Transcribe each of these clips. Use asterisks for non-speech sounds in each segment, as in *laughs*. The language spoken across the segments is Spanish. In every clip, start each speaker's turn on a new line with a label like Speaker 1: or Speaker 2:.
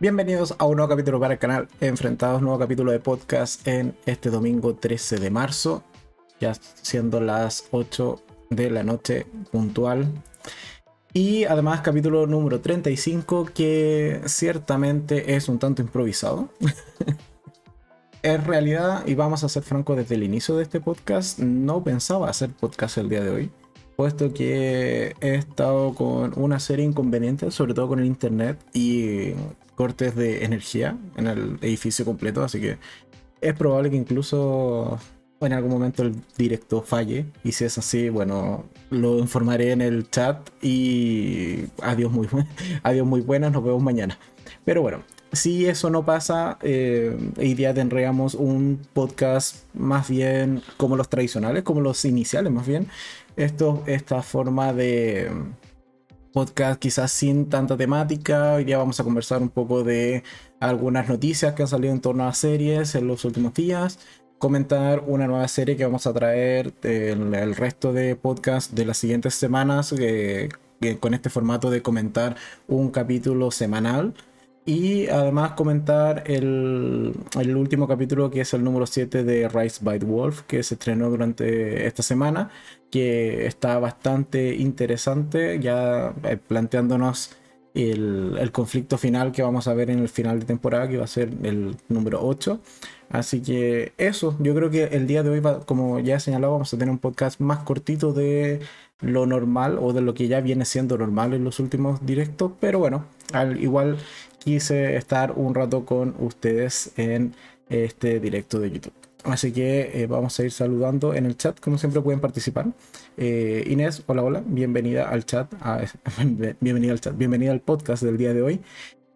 Speaker 1: Bienvenidos a un nuevo capítulo para el canal, enfrentados nuevo capítulo de podcast en este domingo 13 de marzo, ya siendo las 8 de la noche puntual. Y además capítulo número 35 que ciertamente es un tanto improvisado. *laughs* en realidad, y vamos a ser francos desde el inicio de este podcast, no pensaba hacer podcast el día de hoy puesto que he estado con una serie inconveniente, sobre todo con el internet y cortes de energía en el edificio completo, así que es probable que incluso en algún momento el directo falle y si es así, bueno, lo informaré en el chat y adiós muy, *laughs* adiós muy buenas, nos vemos mañana. Pero bueno, si eso no pasa, eh, hoy día tendríamos un podcast más bien como los tradicionales, como los iniciales más bien. Esto, esta forma de podcast quizás sin tanta temática. Hoy día vamos a conversar un poco de algunas noticias que han salido en torno a series en los últimos días. Comentar una nueva serie que vamos a traer en el resto de podcast de las siguientes semanas eh, con este formato de comentar un capítulo semanal. Y además comentar el, el, último capítulo que es el número 7 de Rise by the Wolf que se estrenó durante esta semana que está bastante interesante, ya eh, planteándonos el, el, conflicto final que vamos a ver en el final de temporada, que va a ser el número 8. Así que eso, yo creo que el día de hoy, como ya he señalado, vamos a tener un podcast más cortito de lo normal o de lo que ya viene siendo normal en los últimos directos, pero bueno, al igual quise estar un rato con ustedes en este directo de YouTube. Así que eh, vamos a ir saludando en el chat, como siempre pueden participar. Eh, Inés, hola, hola, bienvenida al chat, *laughs* bienvenida al chat, bienvenida al podcast del día de hoy.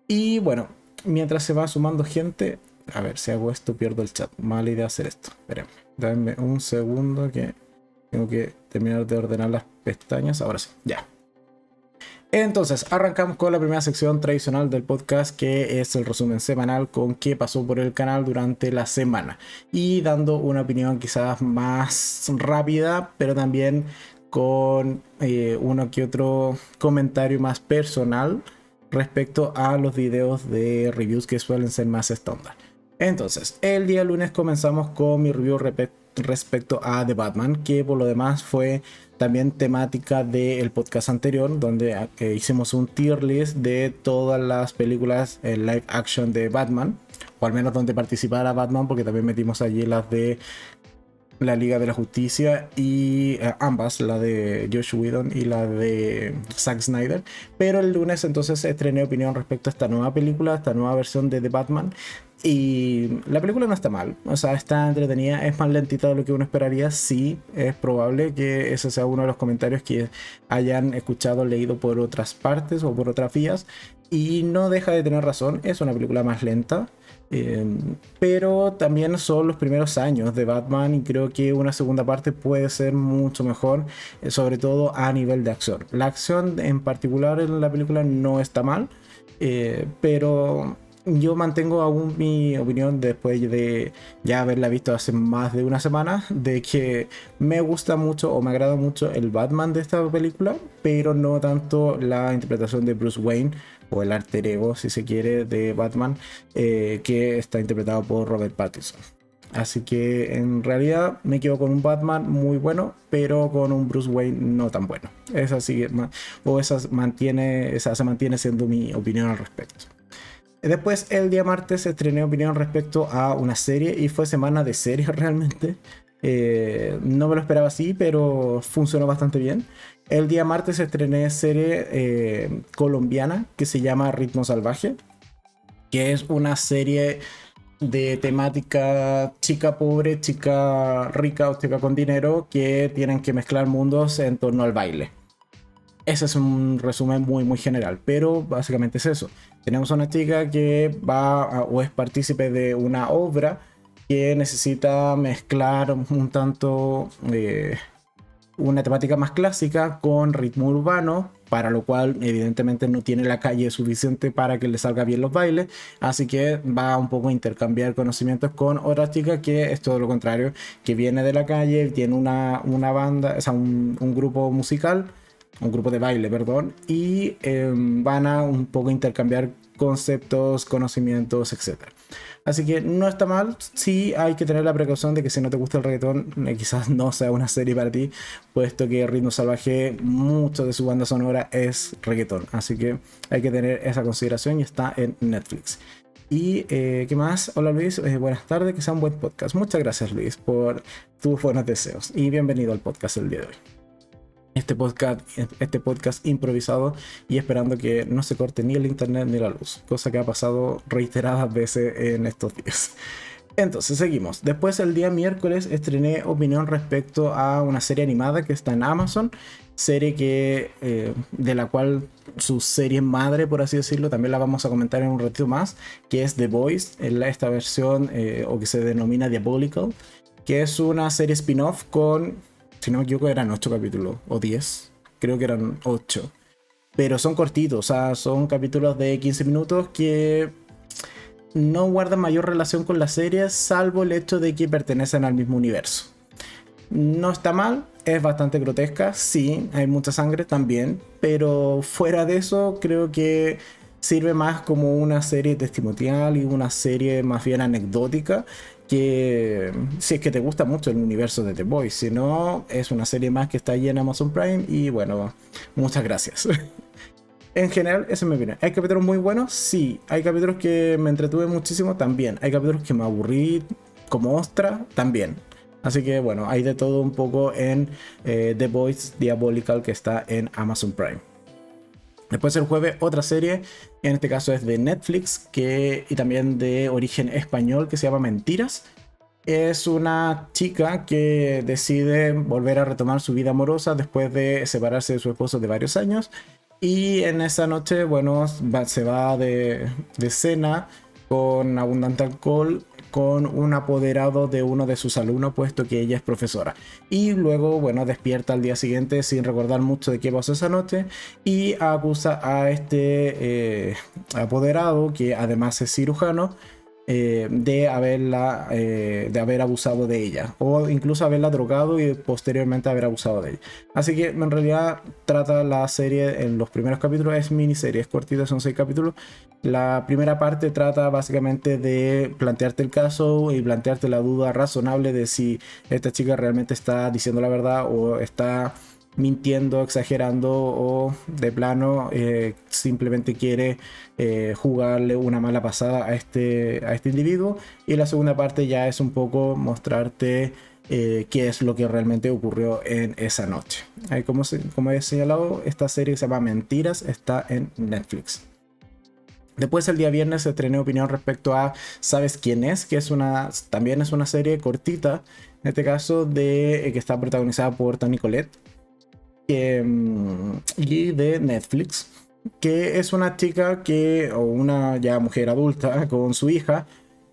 Speaker 1: Y bueno, mientras se va sumando gente, a ver, si hago esto pierdo el chat. Mala idea hacer esto. Espérenme, dame un segundo que tengo que terminar de ordenar las pestañas. Ahora sí, ya. Entonces, arrancamos con la primera sección tradicional del podcast, que es el resumen semanal con qué pasó por el canal durante la semana. Y dando una opinión quizás más rápida, pero también con eh, uno que otro comentario más personal respecto a los videos de reviews que suelen ser más estándar. Entonces, el día lunes comenzamos con mi review respecto a The Batman, que por lo demás fue también temática del podcast anterior, donde eh, hicimos un tier list de todas las películas en live action de Batman, o al menos donde participara Batman, porque también metimos allí las de la Liga de la Justicia y eh, ambas, la de Josh Whedon y la de Zack Snyder. Pero el lunes entonces estrené opinión respecto a esta nueva película, esta nueva versión de The Batman. Y la película no está mal, o sea, está entretenida, es más lentita de lo que uno esperaría. Sí, es probable que ese sea uno de los comentarios que hayan escuchado, leído por otras partes o por otras vías. Y no deja de tener razón, es una película más lenta. Em, pero también son los primeros años de Batman y creo que una segunda parte puede ser mucho mejor, eh, sobre todo a nivel de acción. La acción en particular en la película no está mal, eh, pero yo mantengo aún mi opinión después de ya haberla visto hace más de una semana, de que me gusta mucho o me agrada mucho el Batman de esta película, pero no tanto la interpretación de Bruce Wayne o el alter ego, si se quiere, de Batman, eh, que está interpretado por Robert Pattinson. Así que en realidad me quedo con un Batman muy bueno, pero con un Bruce Wayne no tan bueno. Esa sigue, o esa mantiene, esa se mantiene siendo mi opinión al respecto. Después, el día martes, estrené opinión respecto a una serie y fue semana de series *laughs* realmente. Eh, no me lo esperaba así, pero funcionó bastante bien. El día martes estrené serie eh, colombiana que se llama Ritmo Salvaje, que es una serie de temática chica pobre, chica rica o chica con dinero que tienen que mezclar mundos en torno al baile. Ese es un resumen muy muy general, pero básicamente es eso. Tenemos una chica que va o es partícipe de una obra que necesita mezclar un tanto eh, una temática más clásica con ritmo urbano, para lo cual evidentemente no tiene la calle suficiente para que le salga bien los bailes, así que va un poco a intercambiar conocimientos con otra chica que es todo lo contrario, que viene de la calle, tiene una, una banda, o sea, un, un grupo musical un grupo de baile, perdón, y em, van a un poco intercambiar conceptos, conocimientos, etc. Así que no está mal, sí hay que tener la precaución de que si no te gusta el reggaetón, eh, quizás *laughs* no sea una serie para ti, puesto que Ritmo Salvaje, mucho de su banda sonora es reggaetón. Así que hay que tener esa consideración y está en Netflix. Y eh, qué más, hola Luis, eh, buenas tardes, que sea un buen podcast. Muchas gracias Luis por tus buenos deseos y bienvenido al podcast el día de hoy este podcast, este podcast improvisado y esperando que no se corte ni el internet ni la luz, cosa que ha pasado reiteradas veces en estos días. Entonces seguimos. Después el día miércoles estrené opinión respecto a una serie animada que está en Amazon, serie que eh, de la cual su serie madre, por así decirlo, también la vamos a comentar en un ratito más, que es The Voice, en esta versión eh, o que se denomina Diabolical, que es una serie spin-off con si no me equivoco, eran 8 capítulos o 10. Creo que eran 8. Pero son cortitos, o sea, son capítulos de 15 minutos que no guardan mayor relación con la serie, salvo el hecho de que pertenecen al mismo universo. No está mal, es bastante grotesca, sí, hay mucha sangre también, pero fuera de eso creo que sirve más como una serie testimonial y una serie más bien anecdótica que si es que te gusta mucho el universo de The Boys, si no, es una serie más que está ahí en Amazon Prime y bueno, muchas gracias. *laughs* en general, eso me viene. ¿Hay capítulos muy buenos? Sí. ¿Hay capítulos que me entretuve muchísimo? También. ¿Hay capítulos que me aburrí como ostra? También. Así que bueno, hay de todo un poco en eh, The Boys Diabolical que está en Amazon Prime. Después el jueves otra serie, en este caso es de Netflix que, y también de origen español que se llama Mentiras. Es una chica que decide volver a retomar su vida amorosa después de separarse de su esposo de varios años. Y en esa noche, bueno, se va de, de cena con abundante alcohol con un apoderado de uno de sus alumnos, puesto que ella es profesora. Y luego, bueno, despierta al día siguiente sin recordar mucho de qué pasó esa noche y acusa a este eh, apoderado, que además es cirujano, eh, de, haberla, eh, de haber abusado de ella o incluso haberla drogado y posteriormente haber abusado de ella. Así que en realidad trata la serie en los primeros capítulos, es miniserie, es cortita, son seis capítulos. La primera parte trata básicamente de plantearte el caso y plantearte la duda razonable de si esta chica realmente está diciendo la verdad o está mintiendo, exagerando o de plano eh, simplemente quiere eh, jugarle una mala pasada a este, a este individuo. Y la segunda parte ya es un poco mostrarte eh, qué es lo que realmente ocurrió en esa noche. como, como he señalado, esta serie se llama Mentiras, está en Netflix. Después el día viernes se estrenó opinión respecto a ¿Sabes quién es? Que es una, también es una serie cortita, en este caso de, que está protagonizada por Tony Colette Em, y de Netflix, que es una chica que, o una ya mujer adulta *laughs* con su hija,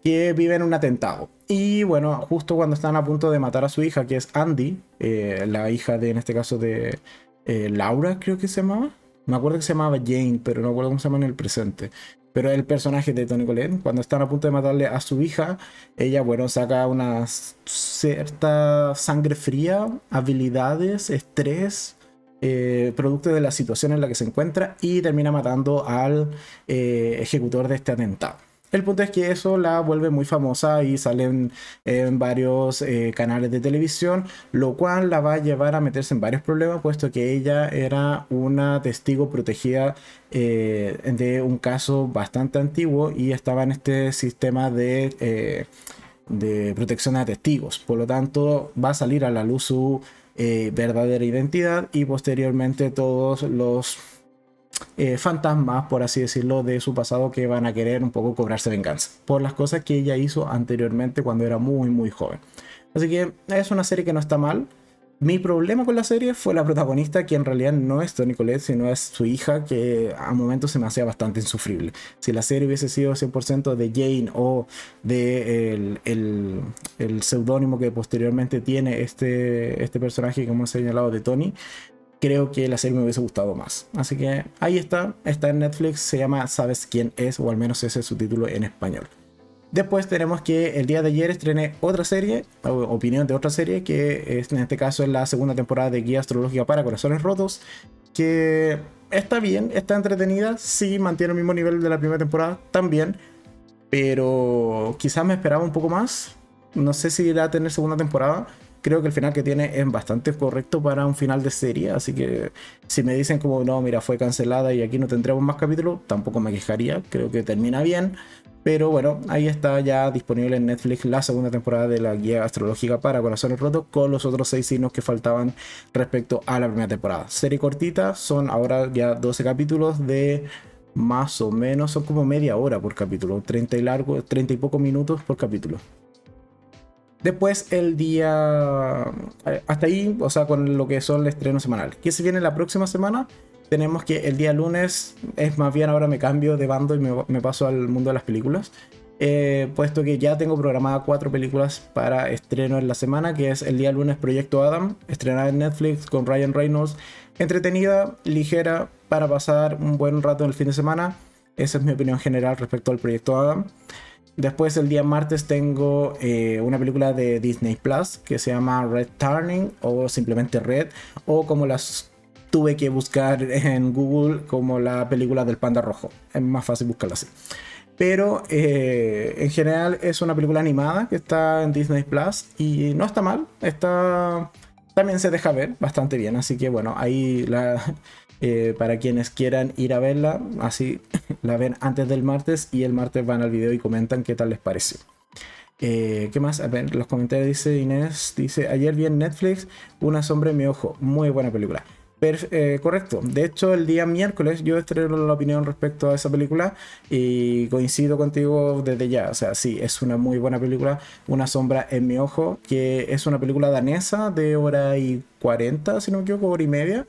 Speaker 1: que vive en un atentado. Y bueno, justo cuando están a punto de matar a su hija, que es Andy, eh, la hija de, en este caso, de eh, Laura, creo que se llamaba. Me acuerdo que se llamaba Jane, pero no recuerdo cómo se llama en el presente. Pero el personaje de Tony Colette, cuando están a punto de matarle a su hija, ella, bueno, saca una cierta sangre fría, habilidades, estrés, eh, de la situación en la que se encuentra y termina matando al eh, ejecutor de este atentado. El punto es que eso la vuelve muy famosa y salen en varios eh, canales de televisión, lo cual la va a llevar a meterse en varios problemas, puesto que ella era una testigo protegida de un caso bastante antiguo y estaba en este sistema de, de protección a testigos. Por lo tanto, va a salir a la luz su eh, verdadera identidad y posteriormente todos los eh, fantasmas, por así decirlo, de su pasado que van a querer un poco cobrarse venganza por las cosas que ella hizo anteriormente cuando era muy muy joven. Así que es una serie que no está mal, mi problema con la serie fue la protagonista, que en realidad no es Tony Colette, sino es su hija, que a momentos se me hacía bastante insufrible. Si la serie hubiese sido 100% de Jane o de el, el, seudónimo que posteriormente tiene este, este personaje, como he señalado, de Tony, creo que la serie me hubiese gustado más. Así que ahí está, está en Netflix, se llama Sabes quién es, o al menos ese es su título en español. Después tenemos que el día de ayer estrené otra serie, opinión de otra serie, que es, en este caso es la segunda temporada de Guía Astrológica para Corazones Rotos, que está bien, está entretenida, sí, mantiene el mismo nivel de la primera temporada, también, pero quizás me esperaba un poco más. No sé si irá a tener segunda temporada. Creo que el final que tiene es bastante correcto para un final de serie, así que si me dicen como no, mira, fue cancelada y aquí no tendremos más capítulos, tampoco me quejaría, creo que termina bien. Pero bueno, ahí está ya disponible en Netflix la segunda temporada de la guía astrológica para corazones rotos con los otros seis signos que faltaban respecto a la primera temporada. Serie cortita, son ahora ya 12 capítulos de más o menos, son como media hora por capítulo, 30 y largo, 30 y pocos minutos por capítulo. Después el día... Eh, hasta ahí, o sea, con lo que son el estreno semanal. ¿Qué se viene la próxima semana? Tenemos que el día lunes es más bien ahora me cambio de bando y me, paso al mundo de las películas. Eh, puesto que ya tengo programadas cuatro películas para estreno en la semana, que es el día lunes Proyecto Adam, estrenada en Netflix con Ryan Reynolds, entretenida, ligera, para pasar un buen rato en el fin de semana. Esa es mi opinión general respecto al Proyecto Adam. Después el día martes tengo eh, una película de Disney Plus que se llama Red Turning o simplemente Red o como las tuve que buscar en Google como la película del panda rojo. Es más fácil buscarla así. Pero eh, en general es una película animada que está en Disney Plus y no está mal. Está también se deja ver bastante bien. Así que bueno, ahí *laughs* eh, para quienes quieran ir a verla, así *laughs* la ven antes del martes y el martes van al video y comentan qué tal les pareció. Eh, ¿Qué más? A ver, los comentarios dice Inés, dice, ayer vi en Netflix Una sombra en mi ojo, muy buena película. Eh, correcto. De hecho, el día miércoles yo estreno la opinión respecto a esa película y coincido contigo desde ya. O sea, sí, es una muy buena película. Una sombra en mi ojo, que es una película danesa de hora y 40, si no me equivoco, hora y media.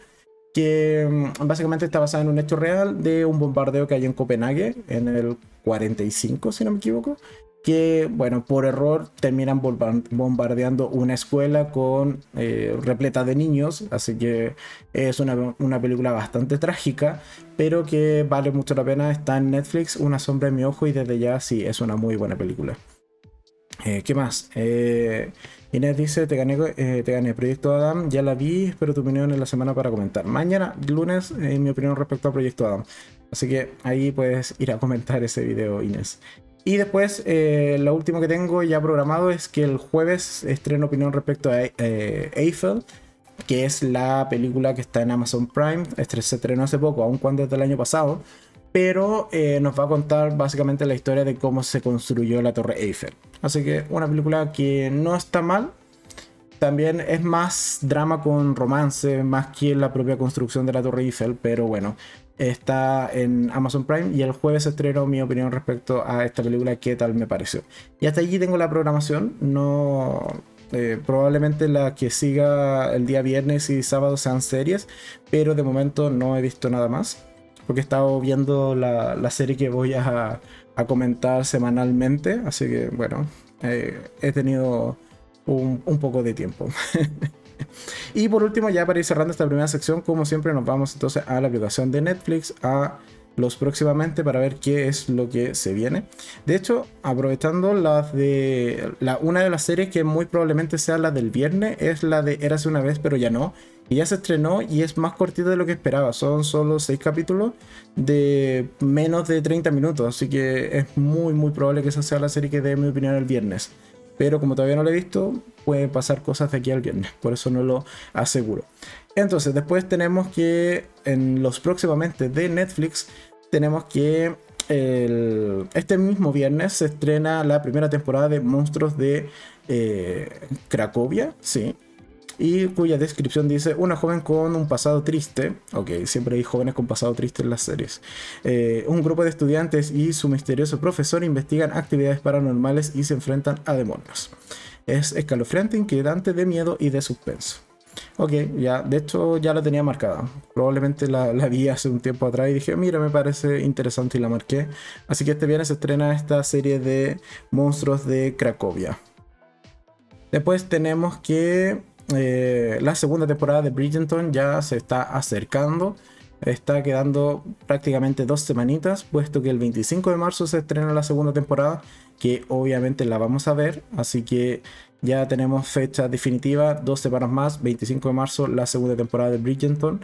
Speaker 1: Que mm, básicamente está basada en un hecho real de un bombardeo que hay en Copenhague en el 45, si no me equivoco que, bueno, por error terminan bombardeando una escuela con eh, repleta de niños, así que es una, película bastante trágica, pero que vale mucho la pena, está en Netflix, Una sombra en mi ojo y desde ya sí, es una muy buena película. Eh, ¿Qué más? Eh, Inés dice, te gané, te gané Proyecto Adam, ya la vi, espero tu opinión en la semana para comentar. Mañana, lunes, mi opinión respecto a Proyecto Adam. Así que ahí puedes ir a comentar ese video, Inés. Y después, eh, lo último que tengo ya programado es que el jueves estreno opinión respecto a eh, Eiffel, que es la película que está en Amazon Prime. Este se estrenó hace poco, aun cuando es del año pasado. Pero eh, nos va a contar básicamente la historia de cómo se construyó la Torre Eiffel. Así que una película que no está mal. También es más drama con romance, más que la propia construcción de la Torre Eiffel. Pero bueno, está en Amazon Prime y el jueves estreno mi opinión respecto a esta película, qué tal me pareció. Y hasta allí tengo la programación, no... Eh, probablemente la que siga el día viernes y sábado sean series, pero de momento no he visto nada más, porque he estado viendo la, serie que voy a, comentar semanalmente, así que bueno, eh, he tenido un, un poco de tiempo. *laughs* *laughs* y por último, ya para ir cerrando esta primera sección, como siempre, nos vamos entonces a la aplicación de Netflix, a los próximamente para ver qué es lo que se viene. De hecho, aprovechando las de la, una de las series que muy probablemente sea la del viernes es la de Érase una vez pero ya no. Y ya se estrenó y es más cortita de lo que esperaba. Son solo 6 capítulos de menos de 30 minutos. Así que es muy muy probable que esa sea la serie que dé mi opinión el viernes. Pero como todavía no lo he visto, puede pasar cosas de aquí al viernes, por eso no lo aseguro. Entonces, después tenemos que en los próximamente de Netflix, tenemos que este mismo viernes se estrena la primera temporada de Monstruos de eh, Cracovia, sí, y cuya descripción dice una joven con un pasado triste, ok, siempre hay jóvenes con pasado triste en las series, eh, un grupo de estudiantes y su misterioso profesor investigan actividades paranormales y se enfrentan a demonios. Es escalofriante, inquietante, de miedo y de suspenso. Ok, ya, de hecho ya la tenía marcada. Probablemente la, la, vi hace un tiempo atrás y dije, mira, me parece interesante y la marqué. Así que este viernes se estrena esta serie de monstruos de Cracovia. Después tenemos que eh, la segunda temporada de Bridgerton ya se está acercando. Está quedando prácticamente dos semanitas, puesto que el 25 de marzo se estrena la segunda temporada, que obviamente la vamos a ver. Así que ya tenemos fecha definitiva, dos semanas más, 25 de marzo, la segunda temporada de Bridgerton.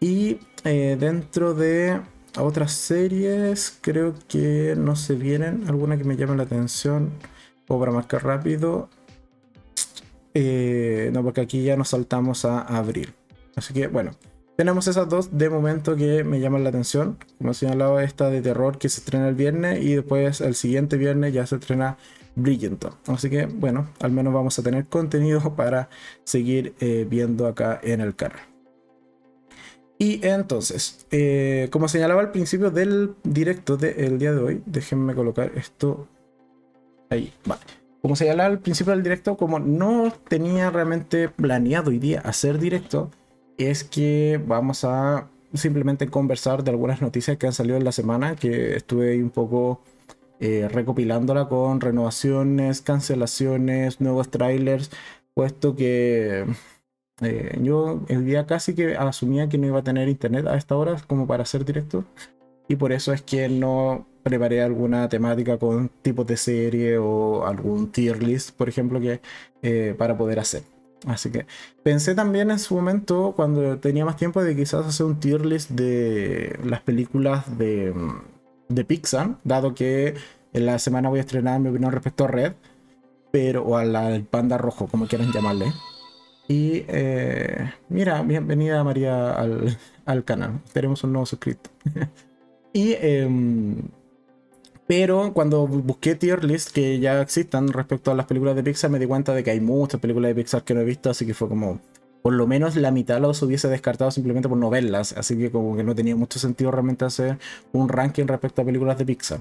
Speaker 1: Y eh, dentro de otras series, creo que no se vienen. Alguna que me llame la atención. O para marcar rápido. Eh, no, porque aquí ya nos saltamos a abril. Así que bueno, tenemos esas dos de momento que me llaman la atención. Como he señalado, esta de terror que se estrena el viernes y después el siguiente viernes ya se estrena Brilliant. Así que bueno, al menos vamos a tener contenido *laughs* para seguir eh, viendo acá en el canal. Y entonces, eh, como señalaba al principio del directo del día de hoy, déjenme colocar esto ahí. Vale. Como señalaba al principio del directo, como no tenía realmente planeado hoy día hacer directo, es que vamos a simplemente conversar de algunas noticias que han salido en la semana, que estuve un poco eh, recopilándola con renovaciones, cancelaciones, nuevos trailers, puesto que eh, yo el día casi que asumía que no iba a tener internet a esta hora como para hacer directo, y por eso es que no preparé alguna temática con tipos de serie o algún tier list, por ejemplo, que eh, para poder hacer. Así que pensé también en su momento, cuando tenía más tiempo, de quizás hacer un tier list de las películas de, de Pixar, dado que en la semana voy a estrenar mi opinión respecto a Red, pero, o al panda rojo, como quieran llamarle. Y eh, mira, bienvenida María al, al, canal. Tenemos un nuevo suscrito. *laughs* y em, pero cuando busqué tier list que ya existan respecto a las películas de Pixar, me di cuenta de que hay muchas películas de Pixar que no he visto, así que fue como, por lo menos la mitad los hubiese descartado simplemente por no verlas, así que como que no tenía mucho sentido realmente hacer un ranking respecto a películas de Pixar.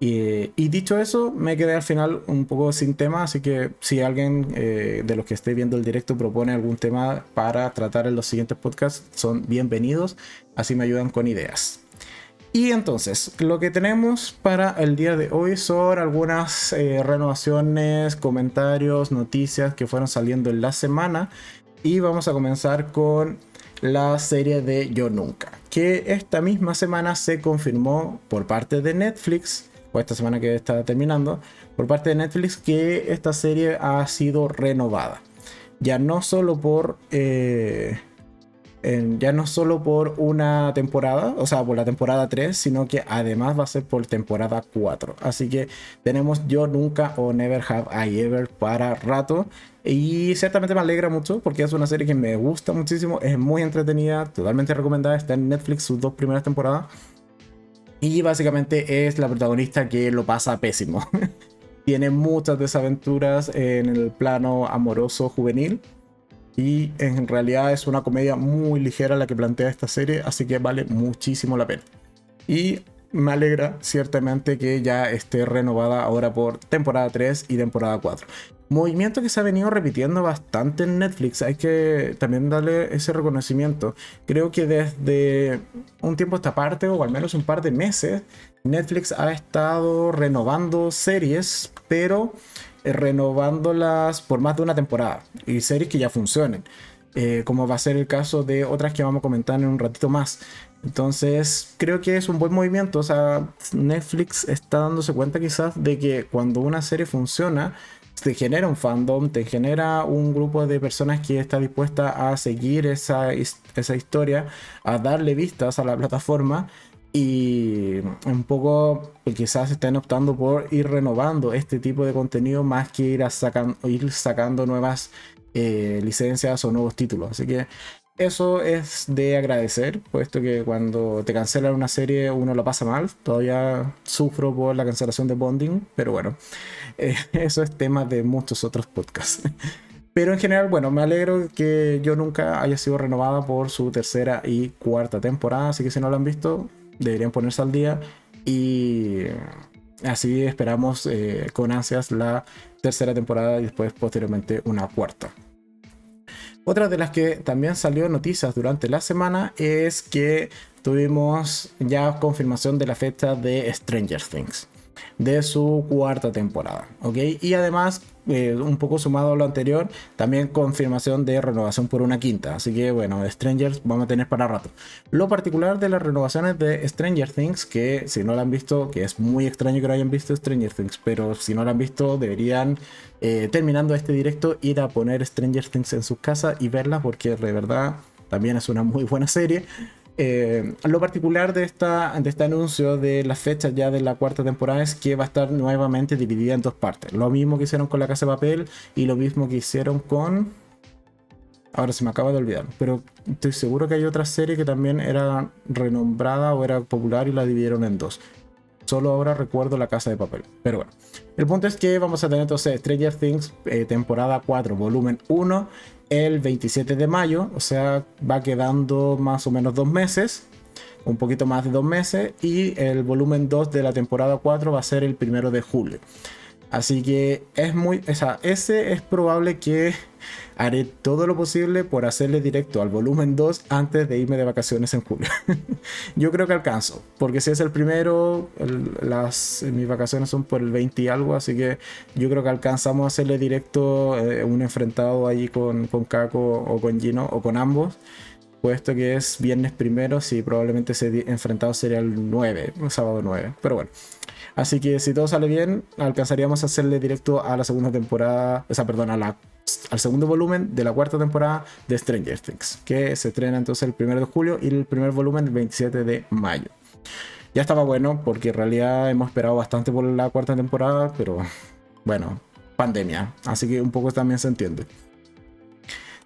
Speaker 1: Y, dicho eso, me quedé al final un poco sin tema, así que si alguien eh, de los que esté viendo el directo propone algún tema para tratar en los siguientes podcasts, son bienvenidos, así me ayudan con ideas. Y entonces, lo que tenemos para el día de hoy son algunas eh, renovaciones, comentarios, noticias que fueron saliendo en la semana. Y vamos a comenzar con la serie de Yo Nunca, que esta misma semana se confirmó por parte de Netflix, o esta semana que está terminando, por parte de Netflix que esta serie ha sido renovada. Ya no solo por... Eh, ya no solo por una temporada, o sea, por la temporada 3, sino que además va a ser por temporada 4. Así que tenemos Yo Nunca o Never Have I Ever para rato. Y ciertamente me alegra mucho porque es una serie que me gusta muchísimo, es muy entretenida, totalmente recomendada, está en Netflix sus dos primeras temporadas. Y básicamente es la protagonista que lo pasa pésimo. *laughs* Tiene muchas desaventuras en el plano amoroso juvenil y en realidad es una comedia muy ligera la que plantea esta serie, así que vale muchísimo la pena. Y me alegra ciertamente que ya esté renovada ahora por temporada 3 y temporada 4. Movimiento que se ha venido repitiendo bastante en Netflix, hay que también darle ese reconocimiento. Creo que desde un tiempo esta parte, o al menos un par de meses, Netflix ha estado renovando series, pero renovándolas por más de una temporada y series que ya funcionen. Eh, como va a ser el caso de otras que vamos a comentar en un ratito más. Entonces, creo que es un buen movimiento. O sea, Netflix está dándose cuenta quizás de que cuando una serie funciona, te genera un fandom, te genera un grupo de personas que está dispuesta a seguir esa, esa historia, a darle vistas a la plataforma y un poco quizás estén optando por ir renovando este tipo de contenido más que ir, a ir sacando nuevas eh, licencias o nuevos títulos. Así que eso es de agradecer, puesto que cuando te cancelan una serie uno lo pasa mal. Todavía sufro por la cancelación de Bonding, pero bueno, *laughs* eh, eso es tema de muchos otros podcasts. *laughs* Pero en general, bueno, me alegro que yo nunca haya sido renovada por su tercera y cuarta temporada, así que si no lo han visto, deberían ponerse al día y así esperamos eh, con ansias la tercera temporada y después posteriormente una cuarta. Otra de las que también salió noticias durante la semana es que tuvimos ya confirmación de la fecha de Stranger Things de su cuarta temporada. ¿ok? Y además, eh, un poco sumado a lo anterior, también confirmación de renovación por una quinta. Así que bueno, Strangers vamos a tener para rato. Lo particular de las renovaciones de Stranger Things, que si no la han visto, que es muy extraño que no hayan visto Stranger Things, pero si no la han visto, deberían, eh, terminando este directo, ir a poner Stranger Things en su casa y verla, porque de verdad también es una muy buena serie. Eh, lo particular de, esta, de este anuncio de la fecha ya de la cuarta temporada es que va a estar nuevamente dividida en dos partes. Lo mismo que hicieron con La Casa de Papel y lo mismo que hicieron con... Ahora se me acaba de olvidar, pero estoy seguro que hay otra serie que también era renombrada o era popular y la dividieron en dos. Solo ahora recuerdo La Casa de Papel. Pero bueno, el punto es que vamos a tener entonces Stranger Things eh, temporada 4, volumen 1 el 27 de mayo, o sea, va quedando más o menos dos meses, un poquito más de dos meses, y el volumen 2 de la temporada 4 va a ser el primero de julio. Así que es muy, o sea, ese es probable que haré todo lo posible por hacerle directo al volumen 2 antes de irme de vacaciones en julio. *laughs* yo creo que alcanzo, porque si es el primero, las, mis vacaciones son por el 20 y algo, así que yo creo que alcanzamos a hacerle directo eh, un enfrentado ahí con, con Kako o con Gino o con ambos. Puesto que es viernes primero, sí, probablemente ese enfrentado sería el 9, el sábado 9. Pero bueno, Así que si todo sale bien, alcanzaríamos a hacerle directo a la segunda temporada, o sea, perdón, al segundo volumen de la cuarta temporada de Stranger Things, que se estrena entonces el 1 de julio y el primer volumen el 27 de mayo. Ya estaba bueno porque en realidad hemos esperado bastante por la cuarta temporada, pero bueno, pandemia, así que un poco también se entiende.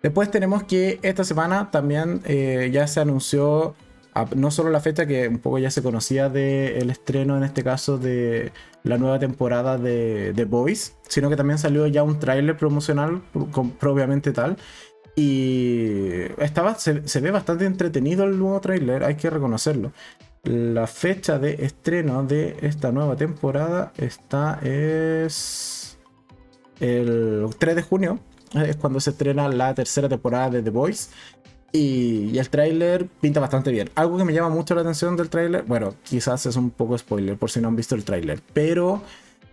Speaker 1: Después tenemos que esta semana también eh, ya se anunció no solo la fecha que un poco ya se conocía del estreno, en este caso, de la nueva temporada de The Boys, sino que también salió ya un tráiler promocional, propiamente tal. Y estaba, se, ve bastante entretenido el nuevo tráiler, hay que reconocerlo. La fecha de estreno de esta nueva temporada está es el 3 de junio, es cuando se estrena la tercera temporada de The Boys. Y, el tráiler pinta bastante bien. Algo que me llama mucho la atención del tráiler, bueno, quizás es un poco spoiler por si no han visto el tráiler, pero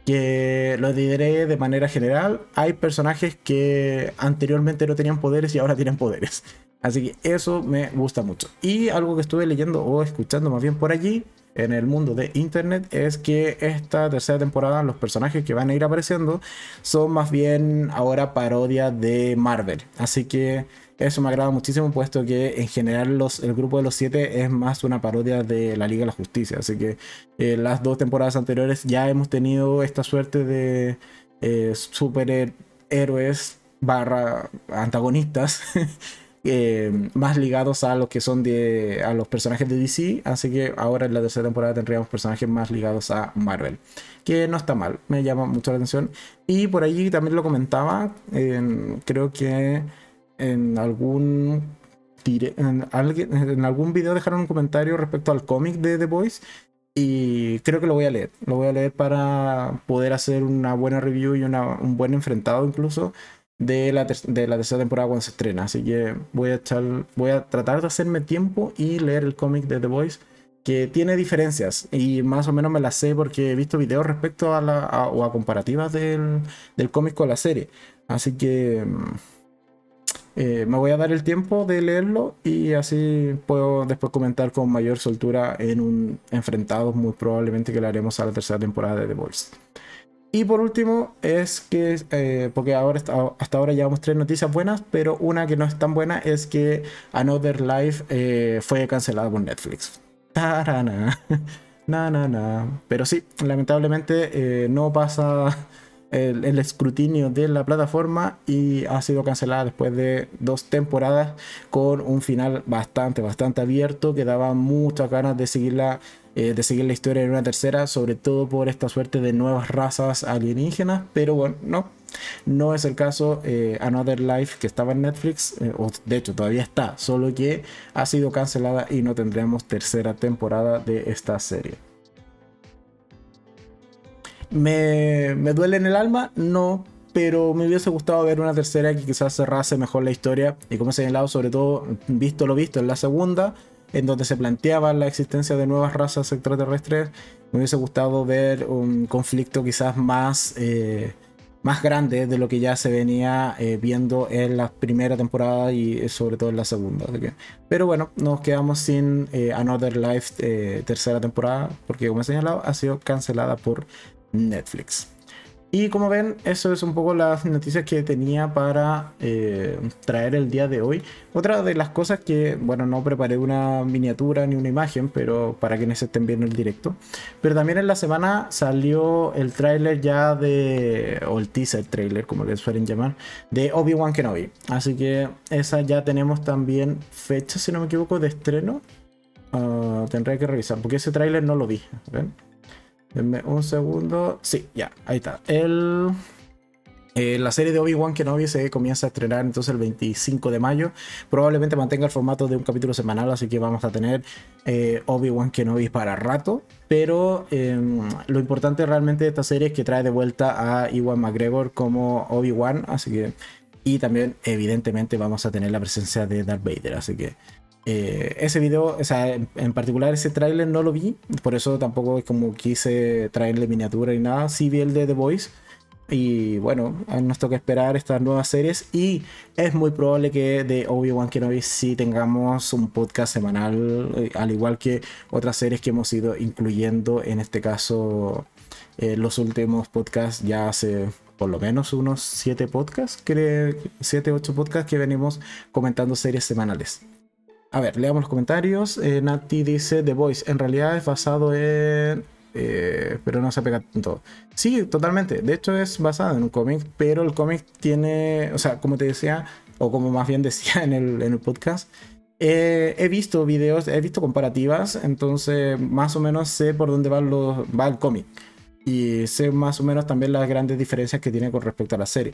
Speaker 1: que lo diré de manera general, hay personajes que anteriormente no tenían poderes y ahora tienen poderes. Así que eso me gusta mucho. Y algo que estuve leyendo o escuchando más bien por allí, en el mundo de internet, es que esta tercera temporada, los personajes que van a ir apareciendo, son más bien ahora parodia de Marvel. Así que eso me agrada muchísimo, puesto que en general los, el grupo de los siete es más una parodia de la Liga de la Justicia. Así que eh, las dos temporadas anteriores ya hemos tenido esta suerte de eh, superhéroes barra antagonistas. *laughs* Eh, más ligados a los que son de a los personajes de DC, así que ahora en la tercera temporada tendríamos personajes más ligados a Marvel, que no está mal, me llama mucho la atención. Y por allí también lo comentaba, creo que en algún en, en algún video dejaron un comentario respecto al cómic de The Boys y creo que lo voy a leer. Lo voy a leer para poder hacer una buena review y un buen enfrentado incluso de la, de la tercera temporada cuando se estrena. Así que voy a, echar, voy a tratar de hacerme tiempo y leer el cómic de The Boys que tiene diferencias y más o menos me las sé porque he visto videos respecto a la o a comparativas del, del cómic con la serie. Así que mm, eh, me voy a dar el tiempo de leerlo y así puedo después comentar con mayor soltura en un enfrentado muy probablemente que le haremos a la tercera temporada de The Voice. Y por último es que, eh, porque ahora hasta ahora llevamos tres noticias buenas, pero una que no es tan buena es que Another Life eh, fue cancelada por Netflix. Tarana. *laughs* na. Pero sí, lamentablemente no pasa el, escrutinio de la plataforma y ha sido cancelada después de dos temporadas con un final bastante, bastante abierto que daba muchas ganas de seguirla. Eh, de seguir la historia en una tercera, sobre todo por esta suerte de nuevas razas alienígenas, pero bueno, no, no es el caso. Eh, Another Life, que estaba en Netflix, eh, o de hecho todavía está, solo que ha sido cancelada y no tendremos tercera temporada de esta serie. ¿Me, ¿Me duele en el alma? No, pero me hubiese gustado ver una tercera que quizás cerrase mejor la historia. Y como he señalado, sobre todo, visto lo visto en la segunda, en donde se planteaba la existencia de nuevas razas extraterrestres, me hubiese gustado ver un conflicto quizás más, eh, más grande de lo que ya se venía eh, viendo en la primera temporada y eh, sobre todo en la segunda. Pero bueno, nos quedamos sin Another Life tercera temporada, porque como he señalado, ha sido cancelada por Netflix. Y como ven, eso es un poco las noticias que tenía para eh, traer el día de hoy. Otra de las cosas que, bueno, no preparé una miniatura ni una imagen, pero para quienes estén viendo el directo. Pero también en la semana salió el tráiler ya de, o el teaser trailer, como le suelen llamar, de Obi-Wan Kenobi. Así que esa ya tenemos también fecha, si no me equivoco, de estreno. Uh, tendré que revisar, porque ese tráiler no lo vi. ¿ven? Denme un segundo. Sí, ya, ahí está. El, eh, la serie de Obi-Wan Kenobi se comienza a estrenar entonces el 25 de mayo. Probablemente mantenga el formato de un capítulo semanal, así que vamos a tener eh, Obi-Wan Kenobi para rato. Pero em, lo importante realmente de esta serie es que trae de vuelta a Iwan McGregor como Obi-Wan, así que. Y también, evidentemente, vamos a tener la presencia de Darth Vader, así que eh, ese video, o sea, en, particular ese tráiler no lo vi, por eso tampoco como quise traerle miniatura y nada. Sí vi el de The Voice. Y bueno, nos toca esperar estas nuevas series. Y es muy probable que de Obi-Wan Kenobi sí tengamos un podcast semanal, eh, al igual que otras series que hemos ido incluyendo. En este caso, eh, los últimos podcasts ya hace por lo menos unos 7 podcasts, 7, 8 podcasts que venimos comentando series semanales. A ver, leamos los comentarios. Eh, Nati dice The Voice. En realidad es basado en. Eh, pero no se pega tanto. Sí, totalmente. De hecho, es basado en un cómic, pero el cómic tiene. O sea, como te decía, o como más bien *laughs* decía en el, podcast, eh, he visto videos, he visto comparativas, entonces más o menos sé por dónde va el cómic. Y sé más o menos también las grandes diferencias que tiene con respecto a la serie.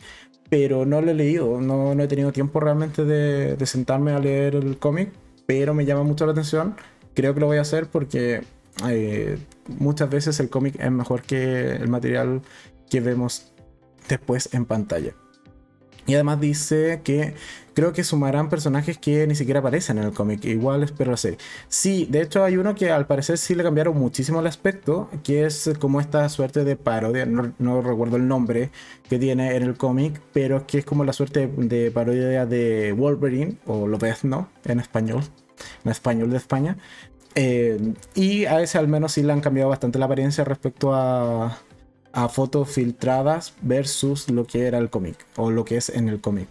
Speaker 1: Pero no lo he leído, no, no he tenido tiempo realmente de, de sentarme a leer el cómic pero me llama mucho la atención. Creo que lo voy a hacer porque eh, muchas veces el cómic es mejor que el material que vemos después en pantalla. Y además dice que creo que sumarán personajes que ni siquiera aparecen en el cómic. Igual espero la serie. Sí, de hecho hay uno que al parecer sí le cambiaron muchísimo el aspecto, que es como esta suerte de parodia, no, recuerdo el nombre que tiene en el cómic, pero que es como la suerte de parodia de Wolverine, o Lobezno en español en español de España. Eh, y a ese al menos sí le han cambiado bastante la apariencia respecto a, a fotos filtradas versus lo que era el cómic o lo que es en el cómic.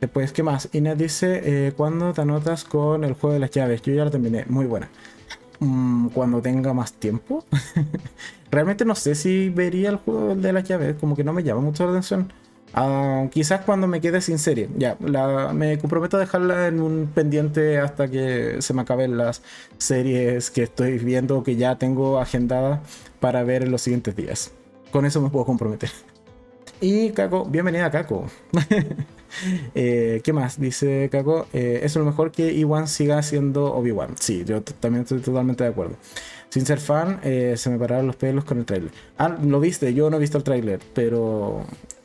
Speaker 1: Después, ¿qué más? Inés dice, eh, ¿cuándo te anotas con el juego de las llaves? Yo ya lo terminé, muy buena. Mm, cuando tenga más tiempo. *laughs* Realmente no sé si vería el juego de las llaves, como que no me llama mucho la atención. Ah, quizás cuando me quede sin serie. Ya, me comprometo a dejarla en un pendiente hasta que se me acaben las series que estoy viendo que ya tengo agendadas para ver en los siguientes días. Con eso me puedo comprometer. *laughs* Y Kako, bienvenida Kako. *laughs* Eh, ¿Qué más? Dice Kako, eh, es lo mejor que Iwan siga siendo Obi-Wan. Sí, yo también estoy totalmente de acuerdo. Sin ser fan, eh, se me pararon los pelos con el trailer. Ah, lo viste, yo no he visto el trailer, pero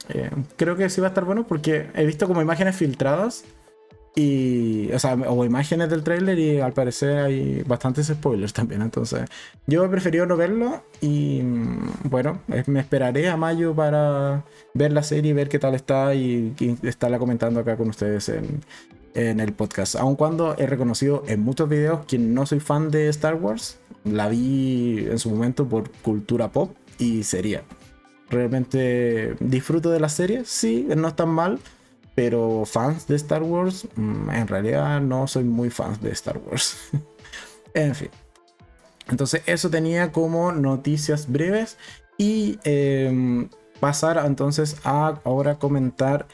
Speaker 1: eh, creo que sí va a estar bueno porque he visto como imágenes filtradas y, o sea, o imágenes del tráiler y al parecer hay bastantes spoilers también. Entonces, yo he preferido no verlo y, mm, bueno, me esperaré a mayo para ver la serie y ver qué tal está y, estarla comentando acá con ustedes en, en el podcast. Aun cuando he reconocido en muchos videos que no soy fan de Star Wars, la vi en su momento por cultura pop y sería realmente disfruto de la serie, sí, no es tan mal, pero fans de Star Wars, mm, en realidad no soy muy fan de Star Wars. *laughs* en fin. Entonces eso tenía como noticias breves y em, pasar entonces a ahora comentar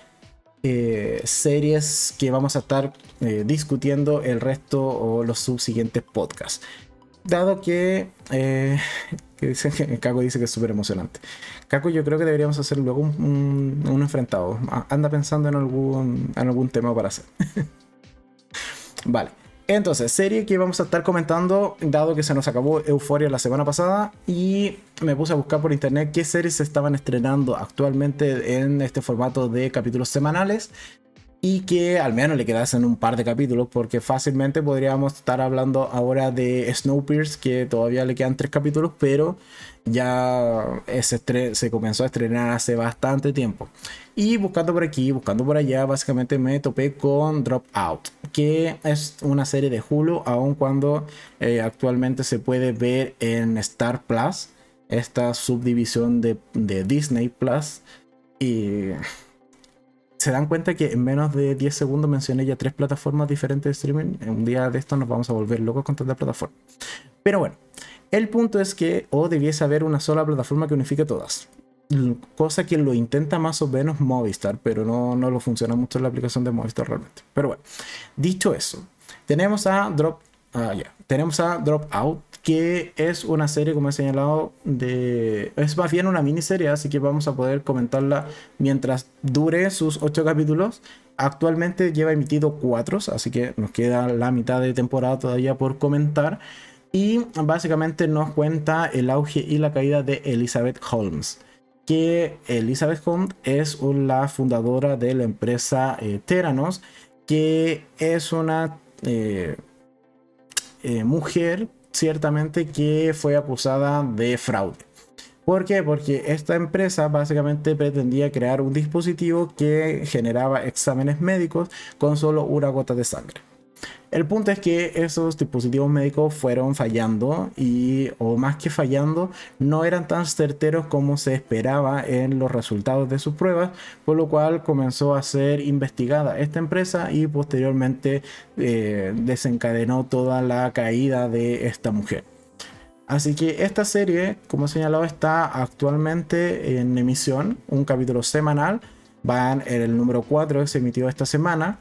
Speaker 1: eh, series que vamos a estar eh, discutiendo el resto o los subsiguientes podcasts. Dado que eh, *laughs* que Caco dice que es súper emocionante. Caco, yo creo que deberíamos hacer luego un, enfrentado. Anda pensando en algún, en algún tema para hacer. *laughs* vale. Entonces, serie que vamos a estar comentando, dado que se nos acabó Euforia la semana pasada, y me puse a buscar por internet qué series se estaban estrenando actualmente en este formato de capítulos semanales y que al menos le quedasen un par de capítulos, porque fácilmente podríamos estar hablando ahora de Snowpiercer, que todavía le quedan tres capítulos, pero ya se, se comenzó a estrenar hace bastante tiempo. Y buscando por aquí, buscando por allá, básicamente me topé con Dropout, que es una serie de Hulu, aun cuando eh, actualmente se puede ver en Star Plus. esta subdivisión de, de Disney Plus. Y se dan cuenta que en menos de 10 segundos mencioné ya tres plataformas diferentes de streaming. En un día de esto nos vamos a volver locos con tantas plataformas. Pero bueno, el punto es que o debiese haber una sola plataforma que unifique todas. Cosa que lo intenta más o menos Movistar, pero no, no lo funciona mucho en la aplicación de Movistar realmente. Pero bueno, dicho eso, tenemos a Drop, ah, tenemos a Drop Out, que es una serie, como he señalado, de es más bien una miniserie, así que vamos a poder comentarla mientras dure sus ocho capítulos. Actualmente lleva emitido cuatro, así que nos queda la mitad de temporada todavía por comentar. Y básicamente nos cuenta el auge y la caída de Elizabeth Holmes. Que Elizabeth Holmes es la fundadora de la empresa eh, Teranos, que es una eh, eh, mujer ciertamente que fue acusada de fraude. ¿Por qué? Porque esta empresa básicamente pretendía crear un dispositivo que generaba exámenes médicos con solo una gota de sangre. El punto es que esos dispositivos médicos fueron fallando y, o más que fallando, no eran tan certeros como se esperaba en los resultados de sus pruebas, por lo cual comenzó a ser investigada esta empresa y posteriormente eh, desencadenó toda la caída de esta mujer. Así que esta serie, como he señalado, está actualmente en emisión, un capítulo semanal. Van en el número 4 que se emitió esta semana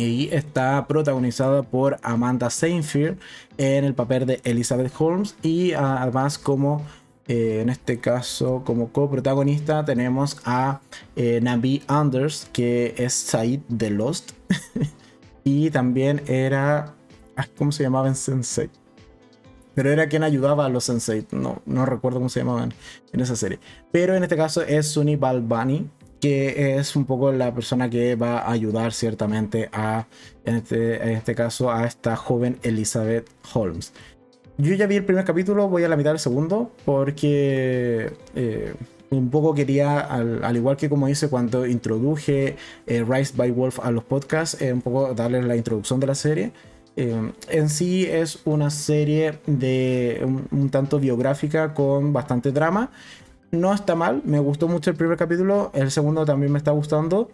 Speaker 1: y está protagonizada por Amanda Seinfeld en el papel de Elizabeth Holmes y además como eh, en este caso como coprotagonista tenemos a eh, Nabi Anders que es Said de Lost *laughs* y también era ah, ¿cómo se llamaba en Sensei? Pero era quien ayudaba a los Sensei, no, no recuerdo cómo se llamaban en esa serie. Pero en este caso es Sunny Balbani, que es un poco la persona que va a ayudar ciertamente a, en este, en este caso, a esta joven Elizabeth Holmes. Yo ya vi el primer capítulo, voy a la mitad del segundo, porque eh, un poco quería, al, igual que como hice cuando introduje eh, Rise by Wolf a los podcasts, eh, un poco darle la introducción de la serie. en sí es una serie de un, tanto biográfica con bastante drama no está mal, me gustó mucho el primer capítulo, el segundo también me está gustando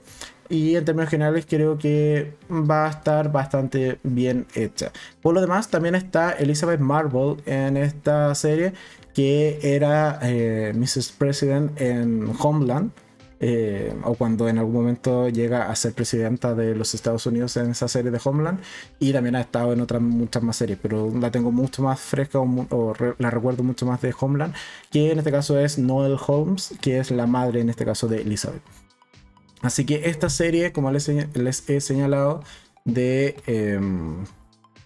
Speaker 1: y en términos generales creo que va a estar bastante bien hecha. Por lo demás, también está Elizabeth Marvel en esta serie que era eh, Mrs. President en Homeland eh, o cuando en algún momento llega a ser presidenta de los Estados Unidos en esa serie de Homeland y también ha estado en otras muchas más series, pero la tengo mucho más fresca o, la recuerdo mucho más de Homeland, que en este caso es Noel Holmes, que es la madre en este caso de Elizabeth. Así que esta serie, como les, he señalado, de... Em,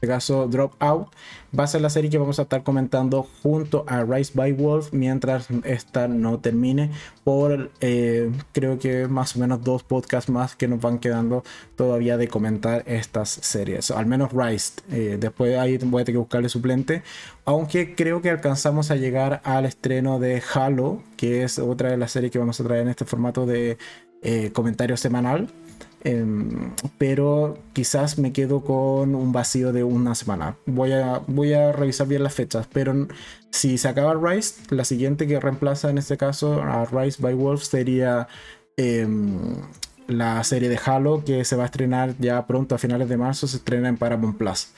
Speaker 1: este caso Drop Out, va a ser la serie que vamos a estar comentando junto a Rise by Wolf mientras esta no termine por eh, creo que más o menos dos podcasts más que nos van quedando todavía de comentar estas series, al menos Rise, eh, después ahí voy a tener que buscarle suplente, aunque creo que alcanzamos a llegar al estreno de Halo, que es otra de las series que vamos a traer en este formato de eh, comentario semanal. Em, pero quizás me quedo con un vacío de una semana. Voy a, voy a revisar bien las fechas, pero si se acaba Rise, la siguiente que reemplaza en este caso a Rise by Wolf sería em, la serie de Halo que se va a estrenar ya pronto a finales de marzo, se estrena en Paramount Plus.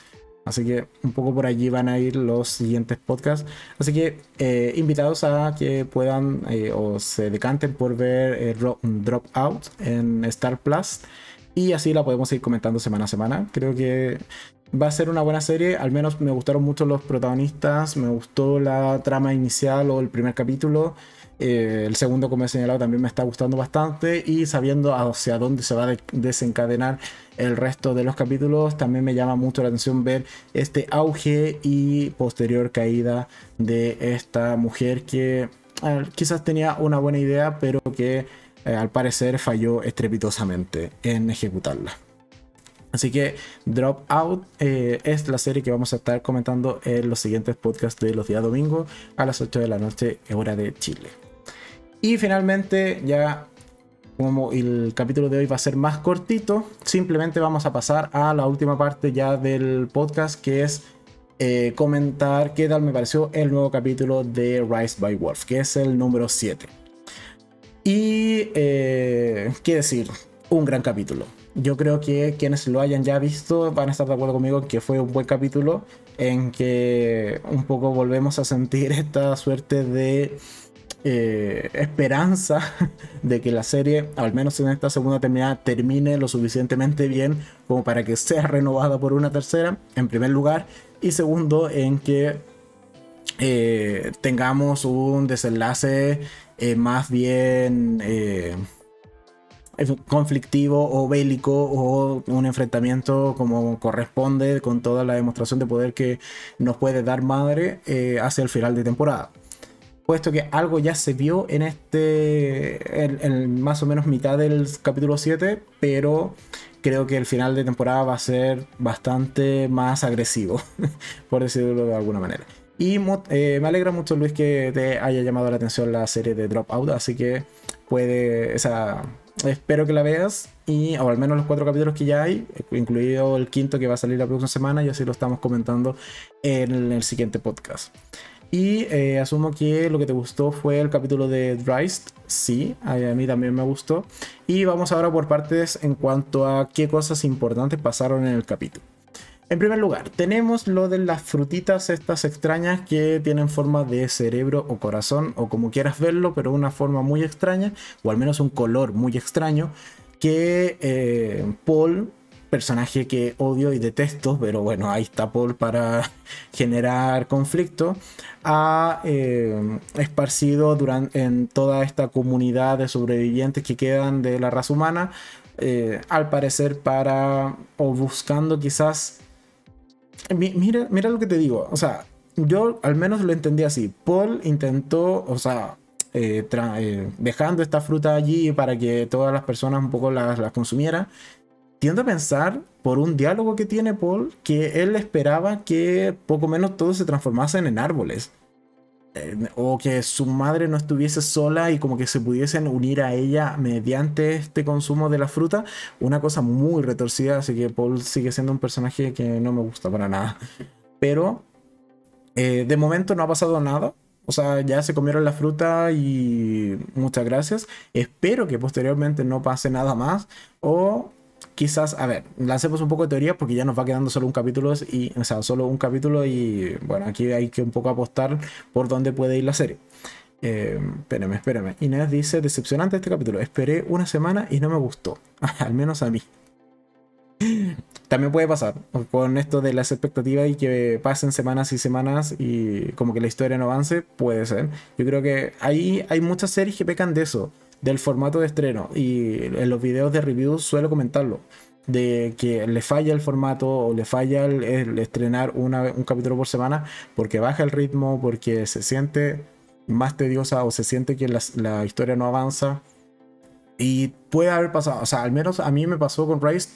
Speaker 1: Así que un poco por allí van a ir los siguientes podcasts. Así que eh, invitados a que puedan eh, o se decanten por ver eh, Drop Out en Star Plus. Y así la podemos ir comentando semana a semana. Creo que va a ser una buena serie. Al menos me gustaron mucho los protagonistas. Me gustó la trama inicial o el primer capítulo. Eh, el segundo, como he señalado, también me está gustando bastante y sabiendo hacia dónde se va a desencadenar el resto de los capítulos, también me llama mucho la atención ver este auge y posterior caída de esta mujer que quizás tenía una buena idea, pero que eh, al parecer falló estrepitosamente en ejecutarla. Así que Drop Out eh, es la serie que vamos a estar comentando en los siguientes podcasts de los días domingos a las 8 de la noche, hora de Chile. Y finalmente, ya como el capítulo de hoy va a ser más cortito, simplemente vamos a pasar a la última parte ya del podcast, que es eh, comentar qué tal me pareció el nuevo capítulo de Rise by Wolf, que es el número 7. Y eh, qué decir, un gran capítulo. Yo creo que quienes lo hayan ya visto van a estar de acuerdo conmigo que fue un buen capítulo, en que un poco volvemos a sentir *laughs* esta suerte de eh, esperanza *laughs* de que la serie, al menos en esta segunda temporada, termine lo suficientemente bien como para que sea renovada por una tercera, en primer lugar, y segundo, en que eh, tengamos un desenlace eh, más bien conflictivo o bélico o un enfrentamiento como corresponde con toda la demostración de poder que nos puede dar madre hacia el final de temporada puesto que algo ya se vio en este, en, más o menos mitad del capítulo 7, pero creo que el final de temporada va a ser bastante más agresivo, *laughs* por decirlo de alguna manera. Y eh, me alegra mucho, Luis, que te haya llamado la atención la serie de Dropout, así que puede, esa, espero que la veas y o al menos los cuatro capítulos que ya hay, incluido el quinto que va a salir la próxima semana y así lo estamos comentando en el siguiente podcast. Y eh, asumo que lo que te gustó fue el capítulo de Dryst. Sí, a mí también me gustó. Y vamos ahora por partes en cuanto a qué cosas importantes pasaron en el capítulo. En primer lugar, tenemos lo de las frutitas estas extrañas que tienen forma de cerebro o corazón o como quieras verlo, pero una forma muy extraña, o al menos un color muy extraño, que eh, Paul personaje que odio y detesto, pero bueno, ahí está Paul para *laughs* generar conflicto, ha eh, esparcido durante, en toda esta comunidad de sobrevivientes que quedan de la raza humana, eh, al parecer para, o buscando quizás, mira, mira lo que te digo, o sea, yo al menos lo entendí así, Paul intentó, o sea, eh, dejando esta fruta allí para que todas las personas un poco las, las consumieran, tiendo a pensar, por un diálogo que tiene Paul, que él esperaba que poco menos todos se transformasen en árboles. Eh, o que su madre no estuviese sola y como que se pudiesen unir a ella mediante este consumo de la fruta. Una cosa muy retorcida, así que Paul sigue siendo un personaje que no me gusta para nada. Pero eh, de momento no ha pasado nada. O sea, ya se comieron la fruta y muchas gracias. Espero que posteriormente no pase nada más. O quizás, a ver, lancemos un poco de teoría porque ya nos va quedando solo un capítulo y, o sea, solo un capítulo y bueno, aquí hay que un poco apostar por dónde puede ir la serie. Eh, espérame, espérame. Inés dice, decepcionante este capítulo. Esperé una semana y no me gustó. *laughs* Al menos a mí. También puede pasar con esto de las expectativas y que pasen semanas y semanas y como que la historia no avance, puede ser. Yo creo que ahí hay muchas series que pecan de eso del formato de estreno y en los videos de reviews suelo comentarlo de que le falla el formato o le falla el, estrenar un capítulo por semana porque baja el ritmo, porque se siente más tediosa o se siente que la, historia no avanza. Y puede haber pasado, o sea, al menos a mí me pasó con Rise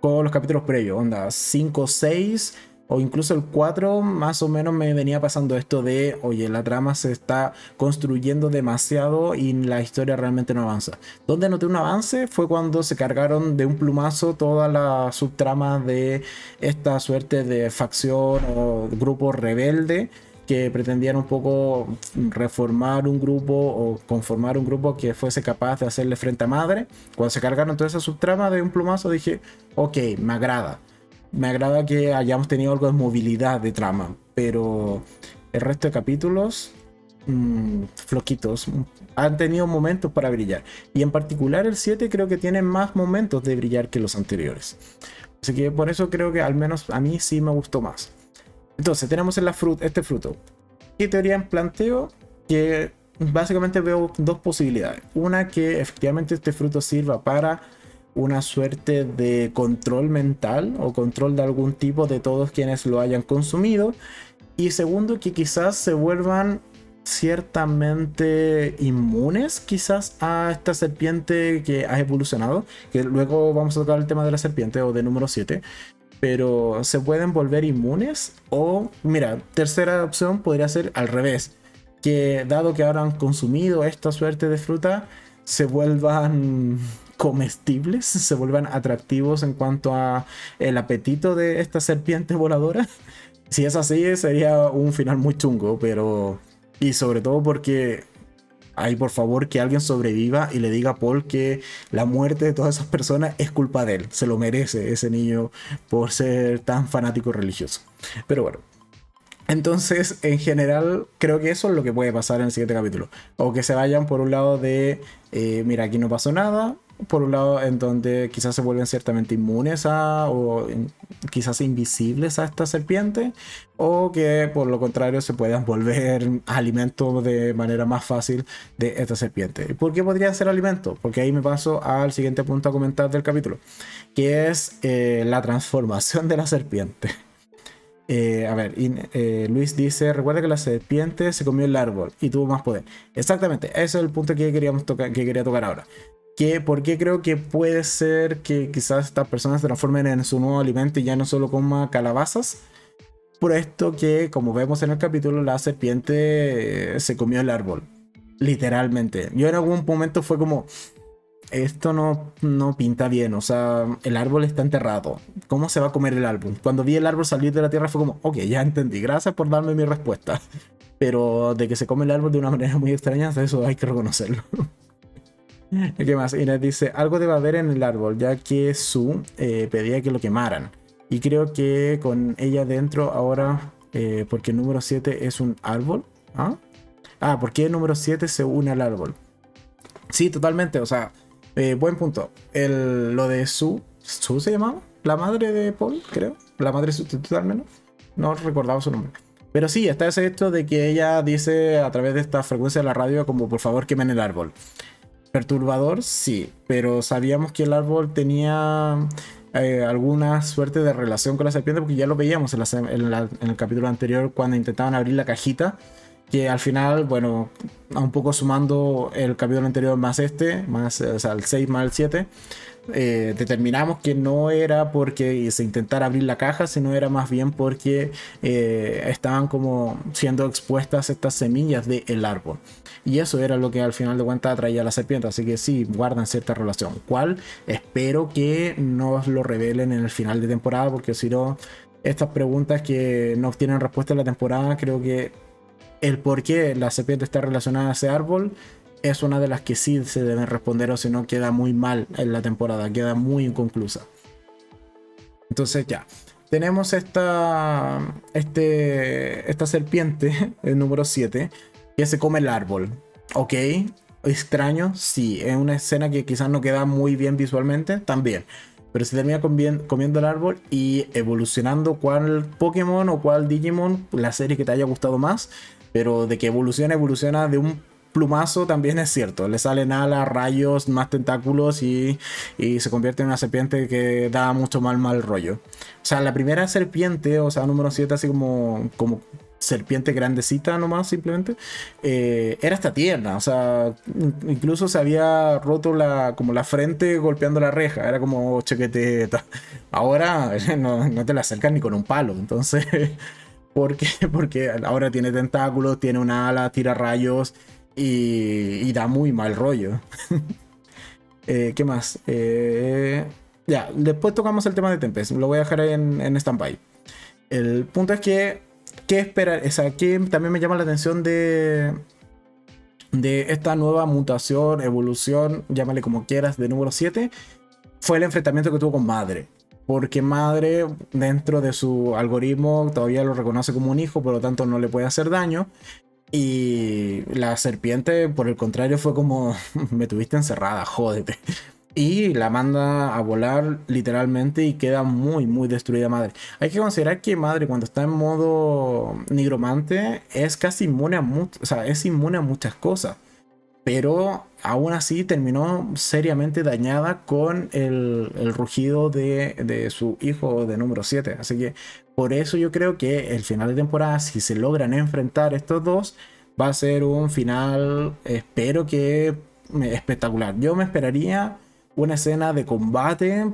Speaker 1: con los capítulos previos, onda 5 6 o incluso el 4 más o menos me venía pasando esto de, oye, la trama se está construyendo demasiado y la historia realmente no avanza. Donde noté un avance fue cuando se cargaron de un plumazo toda la subtrama de esta suerte de facción o grupo rebelde que pretendían un poco reformar un grupo o conformar un grupo que fuese capaz de hacerle frente a madre. Cuando se cargaron toda esa subtrama de un plumazo dije, ok, me agrada me agrada que hayamos tenido algo de movilidad de trama, pero el resto de capítulos, mmm, floquitos, han tenido momentos para brillar. Y en particular el 7 creo que tiene más momentos de brillar que los anteriores. Así que por eso creo que al menos a mí sí me gustó más. Entonces, tenemos en la fruta, este fruto. ¿Qué teoría planteo? Que básicamente veo dos posibilidades. Una que efectivamente este fruto sirva para una suerte de control mental o control de algún tipo de todos quienes lo hayan consumido. Y segundo, que quizás se vuelvan ciertamente inmunes quizás a esta serpiente que ha evolucionado, que luego vamos a tocar el tema de la serpiente o de número 7, pero se pueden volver inmunes o, mira, tercera opción podría ser al revés, que dado que ahora han consumido esta suerte de fruta, se vuelvan comestibles, se vuelvan atractivos en cuanto a el apetito de esta serpiente voladora. *laughs* Si es así, sería un final muy chungo, pero... Y sobre todo porque Ahí por favor que alguien sobreviva y le diga a Paul que la muerte de todas esas personas es culpa de él. Se lo merece ese niño por ser tan fanático religioso. Pero bueno. Entonces, en general, creo que eso es lo que puede pasar en el siguiente capítulo. O que se vayan por un lado de, eh, mira, aquí no pasó nada, por un lado en donde quizás se vuelven ciertamente inmunes a o quizás invisibles a esta serpiente o que por lo contrario se puedan volver *laughs* alimento de manera más fácil de esta serpiente. ¿Por qué podría ser alimento? Porque ahí me paso al siguiente punto a comentar del capítulo, que es eh, la transformación de la serpiente. *laughs* Eh, a ver, eh, Luis dice, recuerda que la serpiente se comió el árbol y tuvo más poder. Exactamente, ese es el punto que, queríamos tocar, que quería tocar ahora. ¿Por qué creo que puede ser que quizás estas personas se transformen en su nuevo alimento y ya no solo coma calabazas? Por esto que, como vemos en el capítulo, la serpiente eh, se comió el árbol. Literalmente. Yo en algún momento fue como, esto no, no pinta bien, o sea, el árbol está enterrado. ¿Cómo se va a comer el árbol? Cuando vi el árbol salir de la tierra fue como, ok, ya entendí, gracias por darme mi respuesta. *laughs* Pero de que se come el árbol de una manera muy extraña, eso hay que reconocerlo. *laughs* *laughs* ¿Qué más? Inés dice, algo debe haber en el árbol, ya que Su eh, pedía que lo quemaran. Y creo que con ella dentro ahora, eh, porque número 7 es un árbol. ¿Ah? ah, porque el número 7 se une al árbol. Sí, totalmente, o sea, eh, buen punto. El, lo de Su, ¿Su se llamaba? La madre de Paul, creo. La madre sustituta al menos. No recordaba su nombre. Pero sí, está ese hecho de que ella dice a través de esta frecuencia de la radio como por favor quemen el árbol. Perturbador, sí, pero sabíamos que el árbol tenía eh, alguna suerte de relación con la serpiente porque ya lo veíamos en, el capítulo anterior cuando intentaban abrir la cajita. Que al final, bueno, un poco sumando el capítulo anterior más este, más, o sea, el 6 más el 7, eh, determinamos que no era porque se intentara abrir la caja, sino era más bien porque eh, estaban como siendo expuestas estas semillas del árbol. Y eso era lo que al final de cuentas atraía a la serpiente. Así que sí, guardan cierta relación. ¿Cuál? Espero que nos lo revelen en el final de temporada, porque si no, estas preguntas que no tienen respuesta en la temporada, creo que el por qué la serpiente está relacionada a ese árbol es una de las que sí se deben responder o si no queda muy mal en la temporada, queda muy inconclusa. Entonces ya, tenemos esta, este, esta serpiente, *laughs* el número 7, que se come el árbol. ¿Ok? Extraño, sí. Es una escena que quizás no queda muy bien visualmente, también. Pero se termina comiendo el árbol y evolucionando cuál Pokémon o cuál Digimon, la serie que te haya gustado más. Pero de que evoluciona, evoluciona de un plumazo también es cierto. Le salen alas, rayos, más tentáculos y, se convierte en una serpiente que da mucho mal mal rollo. O sea, la primera serpiente, o sea, número 7, así como, como serpiente grandecita nomás, simplemente, eh, era esta tierna. O sea, incluso se había roto la, como la frente golpeando la reja. Era como chequete. *laughs* Ahora *laughs* no, te la acercas ni con un palo. Entonces. *laughs* ¿Por qué? Porque ahora tiene tentáculos, tiene una ala, tira rayos y, da muy mal rollo. Eh, ¿Qué más? Eh, ya, después tocamos el tema de Tempest. Lo voy a dejar en, en stand-by. El punto es que, ¿qué esperar? O sea, que también me llama la atención de, de esta nueva mutación, evolución, llámale como quieras, de número 7, fue el enfrentamiento que tuvo con Madre. Porque Madre, dentro de su algoritmo, todavía lo reconoce como un hijo, por lo tanto no le puede hacer daño. Y la serpiente, por el contrario, fue como, *laughs* me tuviste encerrada, jódete. Y la manda a volar literalmente y queda muy, muy destruida madre. Hay que considerar que madre cuando está en modo nigromante es casi inmune a, o es inmune a muchas cosas. Pero aún así terminó seriamente dañada con el, el rugido de, de, su hijo de número 7. Así que por eso yo creo que el final de temporada, si se logran enfrentar estos dos, va a ser un final, espero que espectacular. Yo me esperaría una escena de combate,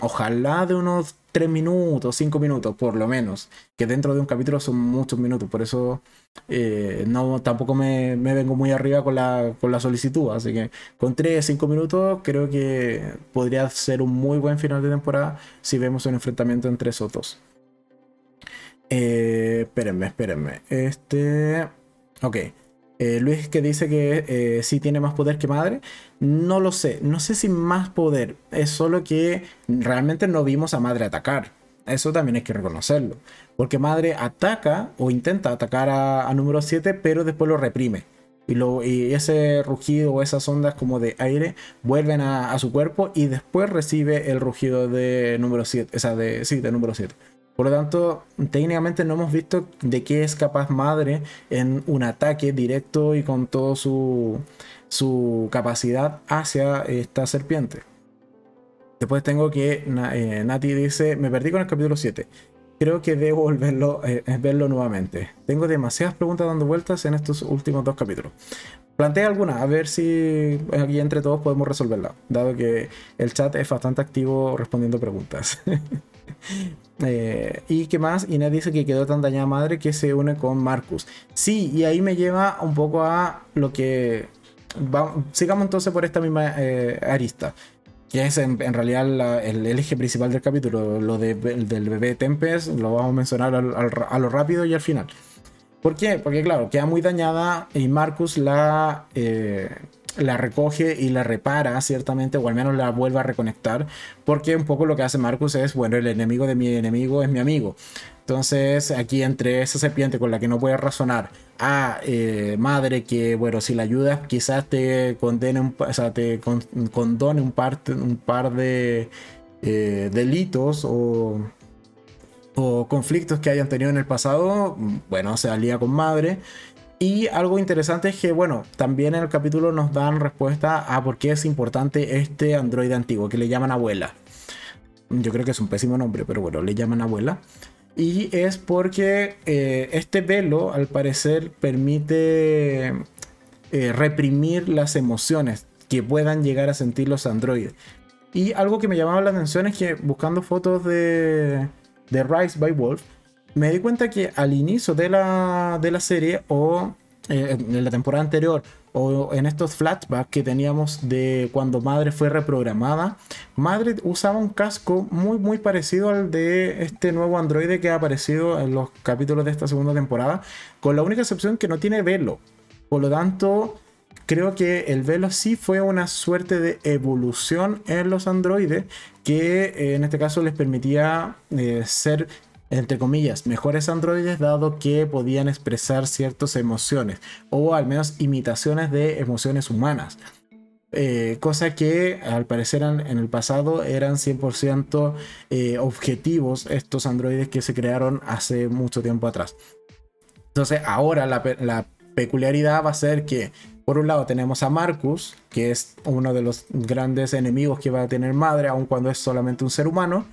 Speaker 1: ojalá de unos 3 minutos, 5 minutos, por lo menos. Que dentro de un capítulo son muchos minutos, por eso eh, no, tampoco me, vengo muy arriba con la, con la solicitud. Así que con 3, 5 minutos creo que podría ser un muy buen final de temporada si vemos un enfrentamiento entre esos dos. Eh, espérenme, espérenme. Este. Ok. Eh, Luis que dice que eh, sí tiene más poder que madre. No lo sé. No sé si más poder. Es solo que realmente no vimos a madre atacar. Eso también hay que reconocerlo. Porque madre ataca o intenta atacar a, número 7, pero después lo reprime. Y, lo, y, ese rugido o esas ondas como de aire vuelven a, su cuerpo y después recibe el rugido de número 7. O sea, de, sí, de número 7. Por lo tanto, técnicamente no hemos visto de qué es capaz Madre en un ataque directo y con toda su, su capacidad hacia esta serpiente. Después tengo que eh, Nati dice, me perdí con el capítulo 7. Creo que debo volverlo, eh, verlo nuevamente. Tengo demasiadas preguntas dando vueltas en estos últimos dos capítulos. Plantea alguna, a ver si aquí entre todos podemos resolverla, dado que el chat es bastante activo respondiendo preguntas. *laughs* Eh, y qué más, Inés dice que quedó tan dañada madre que se une con Marcus. Sí, y ahí me lleva un poco a lo que... sigamos entonces por esta misma eh, arista. Que es en, realidad el, eje principal del capítulo. Lo del bebé Tempest lo vamos a mencionar a lo rápido y al final. ¿Por qué? Porque claro, queda muy dañada y Marcus la... Eh, la recoge y la repara ciertamente, o al menos la vuelve a reconectar, porque un poco lo que hace Marcus es, bueno, el enemigo de mi enemigo es mi amigo. Entonces, aquí entre esa serpiente con la que no puedes razonar, a eh, madre que, bueno, si la ayudas, quizás te condene, un, o te condone un par, un par de eh, delitos o, o conflictos que hayan tenido en el pasado, bueno, se alía con madre y algo interesante es que, bueno, también en el capítulo nos dan respuesta a por qué es importante este androide antiguo, que le llaman abuela. Yo creo que es un pésimo nombre, pero bueno, le llaman abuela. Y es porque eh, este velo, al parecer, permite eh, reprimir las emociones que puedan llegar a sentir los androides. Y algo que me llamaba la atención es que buscando fotos de, de Rise by Wolf, me di cuenta que al inicio de la, de la serie o eh, en la temporada anterior o en estos flashbacks que teníamos de cuando Madre fue reprogramada, Madre usaba un casco muy muy parecido al de este nuevo androide que ha aparecido en los capítulos de esta segunda temporada, con la única excepción que no tiene velo. Por lo tanto, creo que el velo sí fue una suerte de evolución en los androides que eh, en este caso les permitía eh, ser entre comillas, mejores androides dado que podían expresar ciertas emociones o al menos imitaciones de emociones humanas. Eh, cosa que al parecer en, el pasado eran 100% eh, objetivos estos androides que se crearon hace mucho tiempo atrás. Entonces ahora la, la peculiaridad va a ser que por un lado tenemos a Marcus, que es uno de los grandes enemigos que va a tener Madre, aun cuando es solamente un ser humano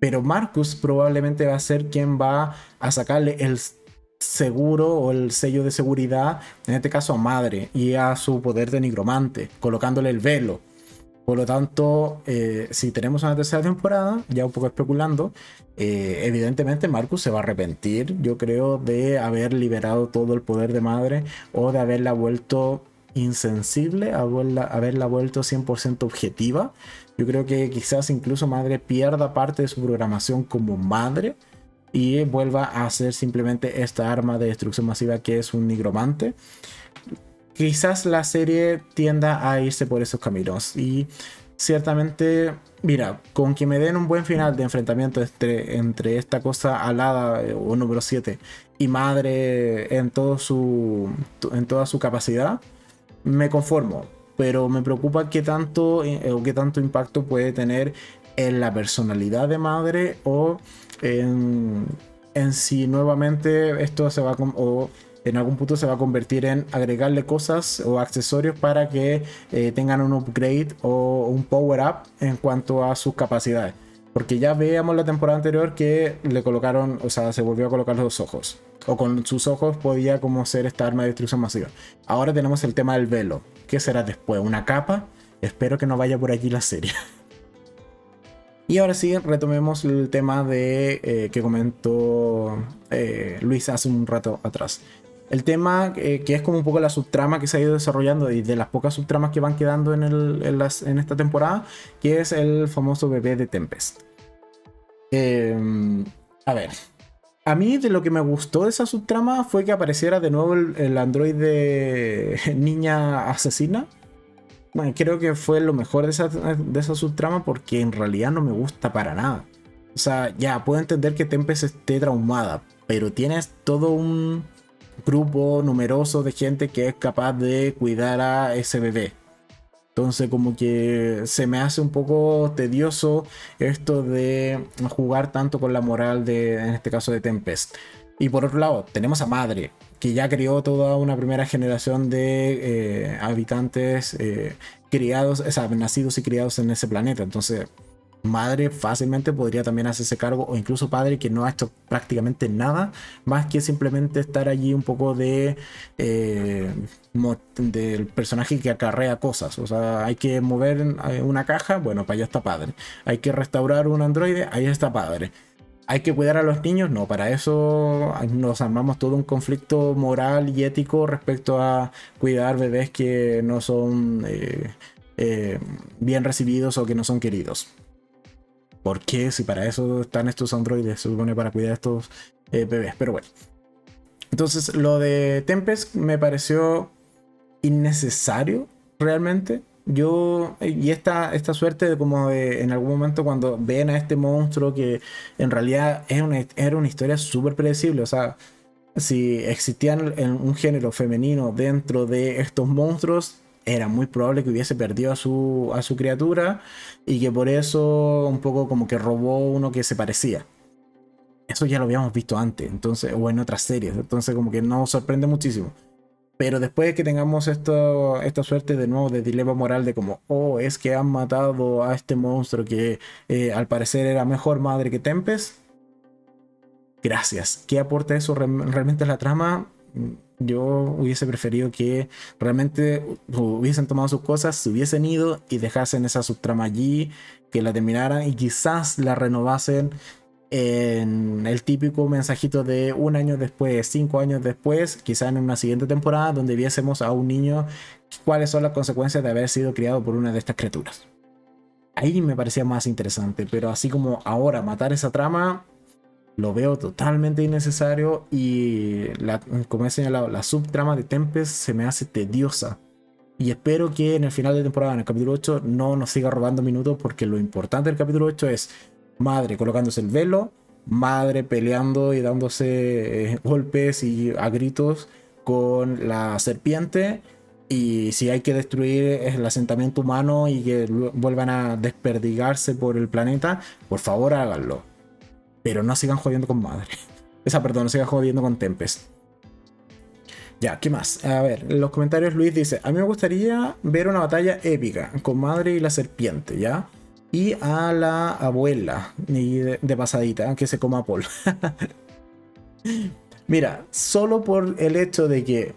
Speaker 1: pero Marcus probablemente va a ser quien va a sacarle el seguro o el sello de seguridad, en este caso a Madre y a su poder de nigromante, colocándole el velo. Por lo tanto, eh, si tenemos una tercera temporada, ya un poco especulando, eh, evidentemente Marcus se va a arrepentir, yo creo, de haber liberado todo el poder de Madre o de haberla vuelto insensible, haberla, haberla vuelto 100% objetiva yo creo que quizás incluso Madre pierda parte de su programación como madre y vuelva a ser simplemente esta arma de destrucción masiva que es un nigromante. Quizás la serie tienda a irse por esos caminos y ciertamente, mira, con que me den un buen final de enfrentamiento entre, esta cosa alada eh, o número 7 y madre en toda su capacidad, me conformo pero me preocupa qué tanto eh, o qué tanto impacto puede tener en la personalidad de madre o en, si nuevamente esto se va a, o en algún punto se va a convertir en agregarle cosas o accesorios para que eh, tengan un upgrade o un power up en cuanto a sus capacidades. Porque ya veíamos la temporada anterior que le colocaron, o sea, se volvió a colocar los ojos. O con sus ojos podía como ser esta arma de destrucción masiva. Ahora tenemos el tema del velo ¿Qué será después? ¿Una capa? Espero que no vaya por allí la serie. *laughs* Y ahora sí, retomemos el tema de eh, que comentó eh, Luis hace un rato atrás. El tema eh, que es como un poco la subtrama que se ha ido desarrollando y de las pocas subtramas que van quedando en, en, esta temporada, que es el famoso bebé de Tempest. Em, a ver, A mí de lo que me gustó de esa subtrama fue que apareciera de nuevo el, el androide *laughs* niña asesina. Bueno, creo que fue lo mejor de esa, de esa subtrama porque en realidad no me gusta para nada. O sea, ya puedo entender que Tempest esté traumada, pero tienes todo un grupo numeroso de gente que es capaz de cuidar a ese bebé. Entonces como que se me hace un poco tedioso esto de jugar tanto con la moral de, en este caso, de Tempest. Y por otro lado, tenemos a Madre, que ya crió toda una primera generación de eh, habitantes eh, criados, o sea, nacidos y criados en ese planeta. Entonces, madre fácilmente podría también hacerse cargo, o incluso padre que no ha hecho prácticamente nada, más que simplemente estar allí un poco de eh, del personaje que acarrea cosas. O sea, hay que mover eh, una caja, bueno, para allá está padre. Hay que restaurar un androide, ahí está padre. ¿Hay que cuidar a los niños? No, para eso nos armamos todo un conflicto moral y ético respecto a cuidar bebés que no son eh, bien recibidos o que no son queridos. ¿Por qué? Si para eso están estos androides, se supone para cuidar a estos eh, bebés. Pero bueno. Entonces, lo de Tempest me pareció innecesario realmente. Yo, y esta, esta suerte de como de, en algún momento cuando ven a este monstruo que en realidad era una historia súper predecible, o sea, si existían un género femenino dentro de estos monstruos, era muy probable que hubiese perdido a su, a su criatura y que por eso un poco como que robó uno que se parecía. Eso ya lo habíamos visto antes, entonces, o en otras series, entonces como que nos sorprende muchísimo. Pero después de que tengamos esto, esta suerte de nuevo de dilema moral de como, oh, es que han matado a este monstruo que eh, al parecer era mejor madre que Tempest. Gracias. ¿Qué aporta eso realmente a la trama? Yo hubiese preferido que realmente hubiesen tomado sus cosas, se hubiesen ido y dejasen esa subtrama allí, que la terminaran y quizás la renovasen en el típico mensajito de un año después, cinco años después, quizás en una siguiente temporada donde viésemos a un niño cuáles son las consecuencias de haber sido criado por una de estas criaturas. Ahí me parecía más interesante, pero así como ahora matar esa trama, lo veo totalmente innecesario y como he señalado, la subtrama de Tempest se me hace tediosa. Y espero que en el final de temporada, en el capítulo 8, no nos siga robando minutos porque lo importante del capítulo 8 es madre colocándose el velo, madre peleando y dándose eh, golpes y a gritos con la serpiente. Y si hay que destruir el asentamiento humano y que vuelvan a desperdigarse por el planeta, por favor háganlo pero no sigan jodiendo con madre. *laughs* Esa, perdón, no sigan jodiendo con Tempest. Ya, ¿qué más? A ver, en los comentarios Luis dice, a mí me gustaría ver una batalla épica con madre y la serpiente, ¿ya? Y a la abuela de, pasadita, que se coma a Paul. *laughs* Mira, solo por el hecho de que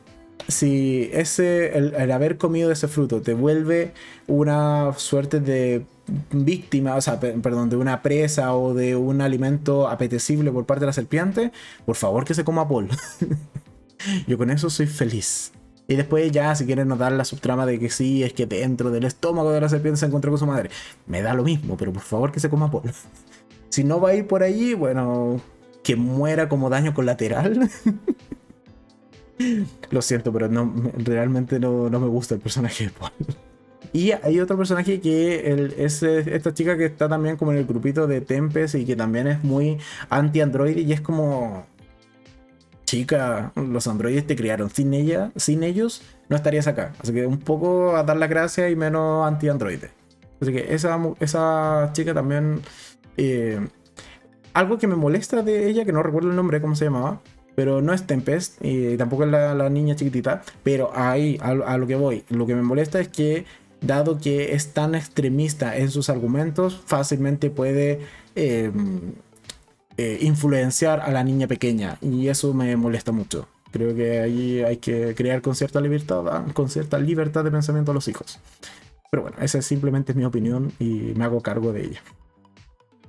Speaker 1: si ese, el, haber comido ese fruto te vuelve una suerte de víctima, o sea, perdón, de una presa o de un alimento apetecible por parte de la serpiente, por favor que se coma Paul. *laughs* Yo con eso soy feliz. Y después ya, si quieren notar la subtrama de que sí, es que dentro del estómago de la serpiente se encontró con su madre. Me da lo mismo, pero por favor que se coma Paul. *laughs* Si no va a ir por allí, bueno, que muera como daño colateral. *laughs* Lo siento, pero no, realmente no, no me gusta el personaje de Paul. Y hay otro personaje que es esta chica que está también como en el grupito de Tempest y que también es muy anti-android y es como... Chica, los androides te criaron. Sin ella, sin ellos, no estarías acá. Así que un poco a dar la gracia y menos anti-androide. Así que esa, esa chica también... Eh, algo que me molesta de ella, que no recuerdo el nombre, cómo se llamaba, pero no es Tempest y tampoco es la, niña chiquitita, pero ahí a, lo que voy, lo que me molesta es que dado que es tan extremista en sus argumentos, fácilmente puede em, eh, influenciar a la niña pequeña y eso me molesta mucho. Creo que ahí hay que crear con cierta libertad, con cierta libertad de pensamiento a los hijos. Pero bueno, esa es simplemente mi opinión y me hago cargo de ella.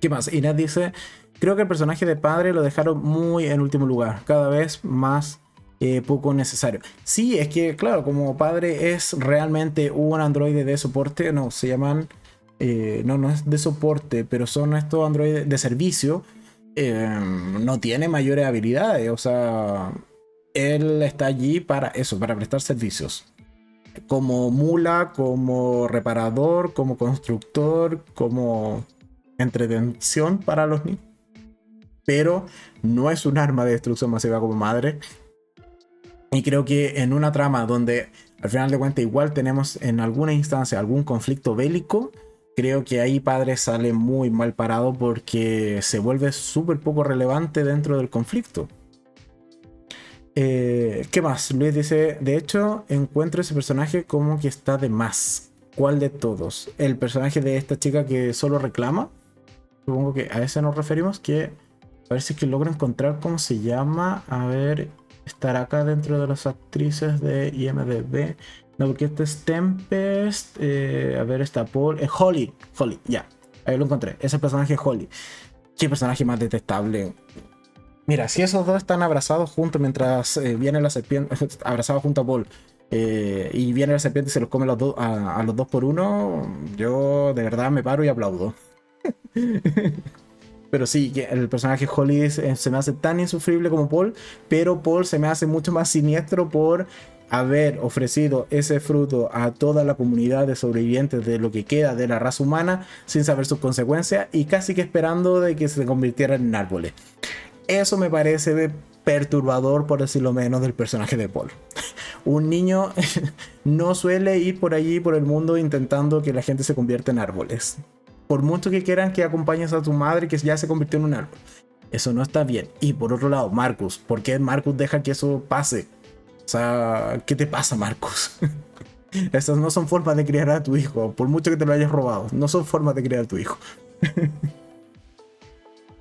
Speaker 1: ¿Qué más? Inés dice, creo que el personaje de padre lo dejaron muy en último lugar, cada vez más eh, poco necesario. Sí, es que, claro, como padre es realmente un androide de soporte, no, se llaman, eh, no, no es de soporte, pero son estos androides de servicio em, no tiene mayores habilidades. O sea, él está allí para eso, para prestar servicios. Como mula, como reparador, como constructor, como entretención para los niños. Pero no es un arma de destrucción masiva como madre. Y creo que en una trama donde al final de cuentas igual tenemos en alguna instancia algún conflicto bélico, creo que ahí padre sale muy mal parado porque se vuelve súper poco relevante dentro del conflicto. Eh, ¿Qué más? Luis dice, de hecho, encuentro ese personaje como que está de más. ¿Cuál de todos? El personaje de esta chica que solo reclama. Supongo que a ese nos referimos. Que a ver si es que logro encontrar cómo se llama. A ver, estará acá dentro de las actrices de IMDB. No, porque este es Tempest. Eh, a ver, está Paul. Eh, Holly. Holly, ya. Ahí lo encontré. Ese personaje es Holly. Qué personaje más detestable. Mira, si esos dos están abrazados juntos mientras eh, viene la serpiente, *laughs* abrazados junto a Paul, eh, y viene la serpiente y se los come los a, los dos por uno, yo de verdad me paro y aplaudo. *laughs* pero sí, el personaje Holly se me hace tan insufrible como Paul, pero Paul se me hace mucho más siniestro por haber ofrecido ese fruto a toda la comunidad de sobrevivientes de lo que queda de la raza humana sin saber sus consecuencias y casi que esperando de que se convirtieran en árboles. Eso me parece perturbador, por decirlo menos, del personaje de Paul. *laughs* Un niño *laughs* no suele ir por allí, por el mundo, intentando que la gente se convierta en árboles. Por mucho que quieran que acompañes a tu madre que ya se convirtió en un árbol. Eso no está bien. Y por otro lado, Marcus. ¿Por qué Marcus deja que eso pase? O sea, ¿qué te pasa, Marcus? *laughs* Esas no son formas de criar a tu hijo, por mucho que te lo hayas robado. No son formas de criar a tu hijo. *laughs*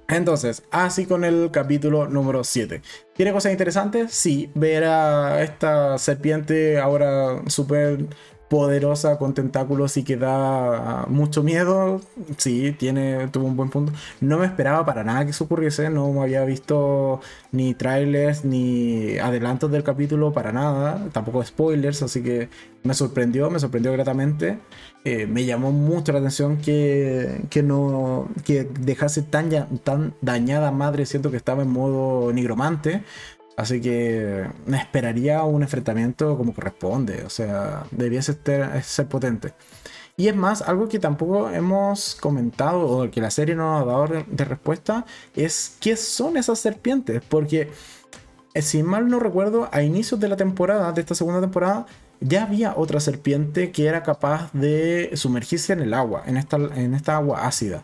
Speaker 1: Entonces, así con el capítulo número 7. ¿Tiene cosas interesantes? Sí, ver a esta serpiente ahora súper poderosa con tentáculos y que da mucho miedo. Sí, tiene, tuvo un buen punto. No me esperaba para nada que eso ocurriese. No había visto ni trailers ni adelantos del capítulo para nada. Tampoco spoilers, así que me sorprendió, me sorprendió gratamente. Eh, me llamó mucho la atención que, que no que dejase tan, tan dañada madre. Siento que estaba en modo nigromante. Así que me esperaría un enfrentamiento como corresponde. O sea, debiese ser, ser potente. Y es más, algo que tampoco hemos comentado o que la serie no ha dado de respuesta es qué son esas serpientes. Porque, eh, si mal no recuerdo, a inicios de la temporada, de esta segunda temporada, ya había otra serpiente que era capaz de sumergirse en el agua, en esta, en esta agua ácida.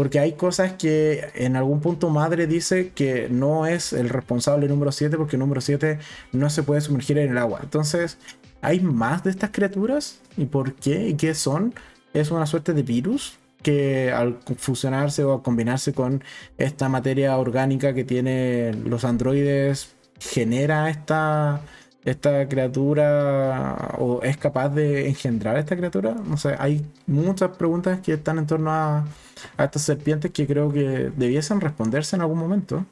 Speaker 1: Porque hay cosas que en algún punto madre dice que no es el responsable número 7 porque número 7 no se puede sumergir en el agua. Entonces, ¿hay más de estas criaturas? ¿Y por qué? ¿Y qué son? ¿Es una suerte de virus? que al fusionarse o combinarse con esta materia orgánica que tienen los androides genera esta, esta criatura o es capaz de engendrar esta criatura? No sé, hay muchas preguntas que están en torno a, estas serpientes que creo que debiesen responderse en algún momento.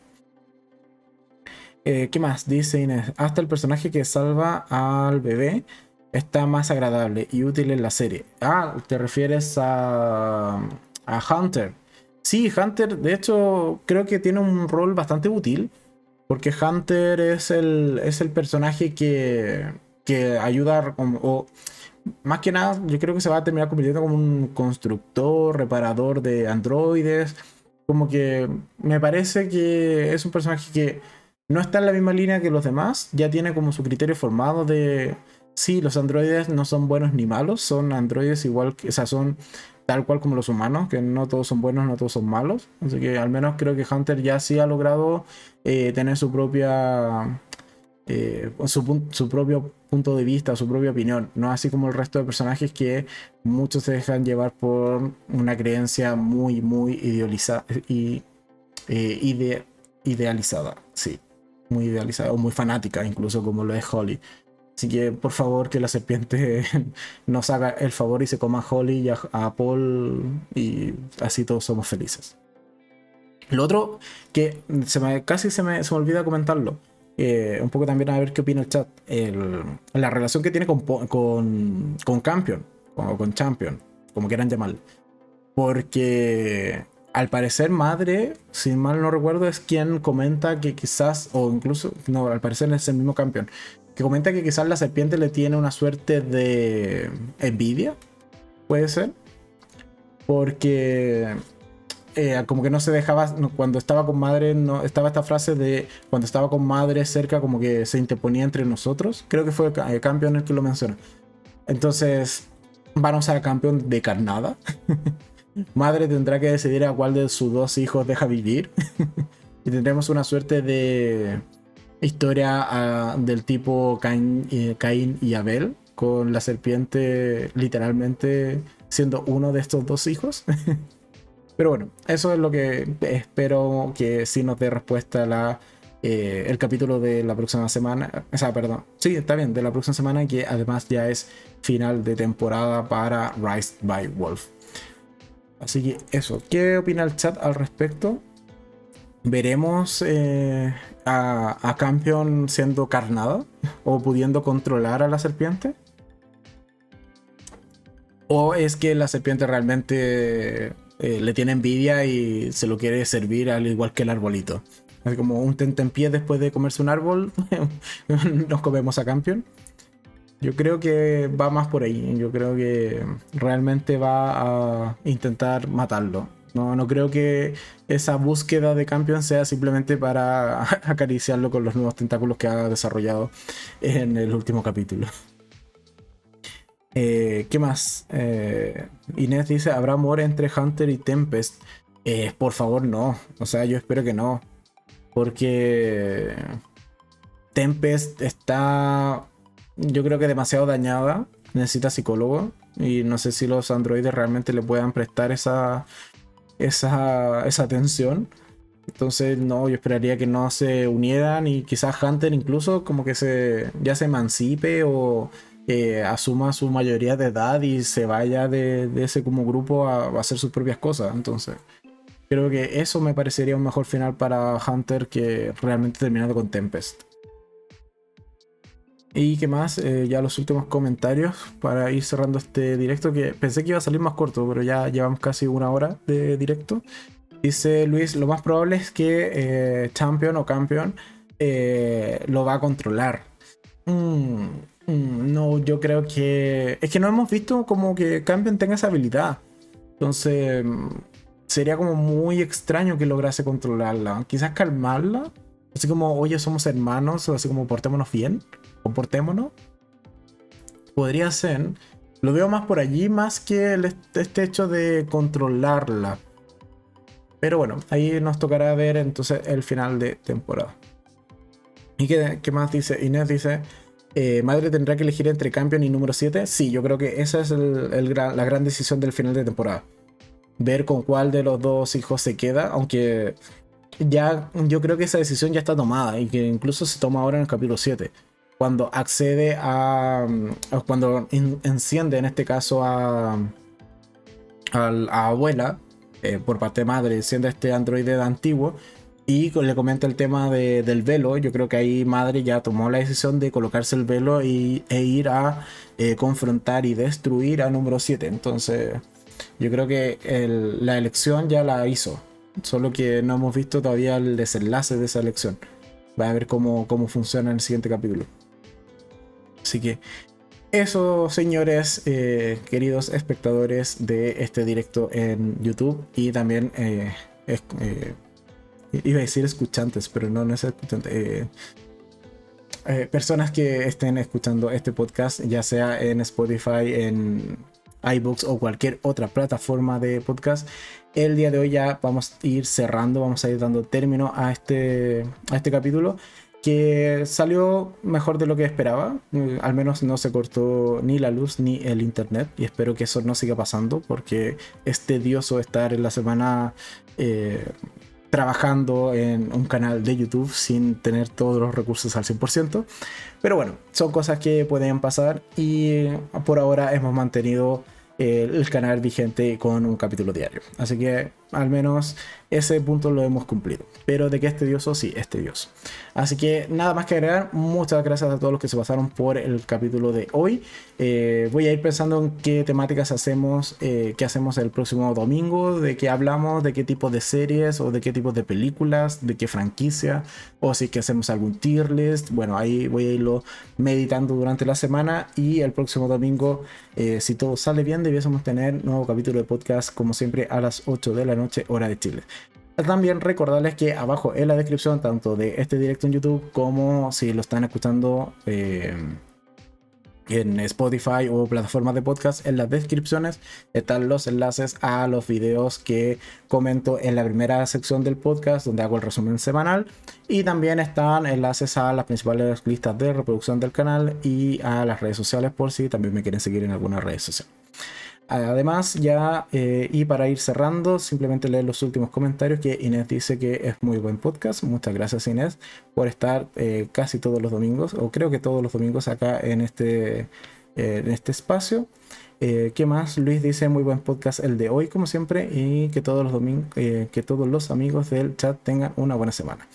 Speaker 1: Eh, ¿Qué más? Dice Inés. Hasta el personaje que salva al bebé está más agradable y útil en la serie. Ah, te refieres a, a Hunter. Sí, Hunter, de hecho, creo que tiene un rol bastante útil porque Hunter es el, es el personaje que, que ayuda, más que nada, yo creo que se va a terminar convirtiendo como un constructor, reparador de androides. Como que me parece que es un personaje que no está en la misma línea que los demás, ya tiene como su criterio formado de, sí, los androides no son buenos ni malos, son androides igual que, o sea, son tal cual como los humanos, que no todos son buenos, no todos son malos. Así que al menos creo que Hunter ya sí ha logrado eh, tener su propia. Eh, su, propio punto de vista, su propia opinión, no así como el resto de personajes que muchos se dejan llevar por una creencia muy, muy idealizada eh, idealizada, sí, muy idealizada o muy fanática, incluso como lo es Holly. Así que por favor que la serpiente *laughs* nos haga el favor y se coma a Holly y a, Paul y así todos somos felices. Lo otro que casi se me, se me olvida comentarlo, eh, un poco también a ver qué opina el chat, la relación que tiene con, con, con Campion, o con Champion, como quieran llamarlo. Porque al parecer madre, si mal no recuerdo, es quien comenta que quizás, o incluso, no, al parecer es el mismo campeón, que comenta que quizás la serpiente le tiene una suerte de envidia, puede ser, porque eh, como que no se dejaba, cuando estaba con madre, no, estaba esta frase de cuando estaba con madre cerca, como que se interponía entre nosotros, creo que fue el campeón el que lo menciona. Entonces, van a usar campeón de carnada. *laughs* madre tendrá que decidir a cuál de sus dos hijos deja vivir. *laughs* y tendremos una suerte de historia ah, del tipo eh, Caín, y Abel, con la serpiente literalmente siendo uno de estos dos hijos. *laughs* Pero bueno, eso es lo que espero que sí nos dé respuesta la, eh, el capítulo de la próxima semana. O sea, perdón. Sí, está bien, de la próxima semana, que además ya es final de temporada para Rise by Wolf. Así que eso, ¿qué opina el chat al respecto? ¿Veremos eh, a, a Campion siendo carnada o pudiendo controlar a la serpiente? ¿O es que la serpiente realmente eh, le tiene envidia y se lo quiere servir al igual que el arbolito? Como un pie después de comerse un árbol, *laughs* nos comemos a Campion. Yo creo que va más por ahí. Yo creo que realmente va a intentar matarlo. No, no creo que esa búsqueda de campeón sea simplemente para *laughs* acariciarlo con los nuevos tentáculos que ha desarrollado en el último capítulo. Eh, ¿Qué más? Eh, Inés dice, ¿habrá amor entre Hunter y Tempest? Eh, por favor, no. O sea, yo espero que no. Porque Tempest está yo creo que demasiado dañada, necesita psicólogo y no sé si los androides realmente le puedan prestar esa, esa, esa atención. Entonces, no, yo esperaría que no se unieran y quizás Hunter incluso como que se ya se emancipe o eh, asuma su mayoría de edad y se vaya de, ese como grupo a, hacer sus propias cosas. Entonces, creo que eso me parecería un mejor final para Hunter que realmente terminando con Tempest. Y qué más, eh, ya los últimos comentarios para ir cerrando este directo, que pensé que iba a salir más corto, pero ya llevamos casi una hora de directo. Dice Luis, lo más probable es que eh, Champion o Campeón lo va a controlar. Mm, no, yo creo que... Es que no hemos visto como que Campion tenga esa habilidad. Entonces, mm, sería como muy extraño que lograse controlarla. Quizás calmarla. Así como, oye, somos hermanos, así como portémonos bien comportémonos. Podría ser. Lo veo más por allí, más que este hecho de controlarla. Pero bueno, ahí nos tocará ver entonces el final de temporada. ¿Y qué, más dice? Inés dice, eh, ¿Madre tendrá que elegir entre Campion y número 7? Sí, yo creo que esa es la gran decisión del final de temporada. Ver con cuál de los dos hijos se queda, aunque ya yo creo que esa decisión ya está tomada y que incluso se toma ahora en el capítulo 7 cuando accede a, cuando enciende en este caso a, a, abuela eh, por parte de madre, enciende este androide antiguo y le comenta el tema del velo. Yo creo que ahí madre ya tomó la decisión de colocarse el velo y, e ir a eh, confrontar y destruir a número 7. Entonces, yo creo que la elección ya la hizo. Solo que no hemos visto todavía el desenlace de esa elección. Va a ver cómo, cómo funciona en el siguiente capítulo. Así que eso, señores, eh, queridos espectadores de este directo en YouTube y también, eh, eh, iba a decir escuchantes, pero no, no es escuchante. personas que estén escuchando este podcast, ya sea en Spotify, en iBooks o cualquier otra plataforma de podcast. El día de hoy ya vamos a ir cerrando, vamos a ir dando término a este, a este capítulo que salió mejor de lo que esperaba. Mm, al menos no se cortó ni la luz ni el internet. Y espero que eso no siga pasando porque es tedioso estar en la semana eh, trabajando en un canal de YouTube sin tener todos los recursos al 100%. Pero bueno, son cosas que pueden pasar y por ahora hemos mantenido el canal vigente con un capítulo diario. Así que al menos ese punto lo hemos cumplido. Pero de que es tedioso, sí, es tedioso. Así que nada más que agregar. Muchas gracias a todos los que se pasaron por el capítulo de hoy. Eh, voy a ir pensando en qué temáticas hacemos, eh, qué hacemos el próximo domingo, de qué hablamos, de qué tipo de series o de qué tipo de películas, de qué franquicia, o si que hacemos algún tier list. Bueno, ahí voy a irlo meditando durante la semana y el próximo domingo, eh, si todo sale bien, debiésemos tener nuevo capítulo de podcast como siempre a las 8 de la noche, hora de Chile. También recordarles que abajo en la descripción, tanto de este directo en YouTube como si lo están escuchando eh, en Spotify o plataformas de podcast, en las descripciones están los enlaces a los videos que comento en la primera sección del podcast, donde hago el resumen semanal. Y también están enlaces a las principales listas de reproducción del canal y a las redes sociales, por si también me quieren seguir en alguna red social. Además, ya, eh, y para ir cerrando, simplemente leer los últimos comentarios que Inés dice que es muy buen podcast. Muchas gracias Inés por estar eh, casi todos los domingos, o creo que todos los domingos acá en este, eh, en este espacio. ¿Qué más? Luis dice muy buen podcast el de hoy, como siempre, y que todos los domingos, que todos los amigos del chat tengan una buena semana.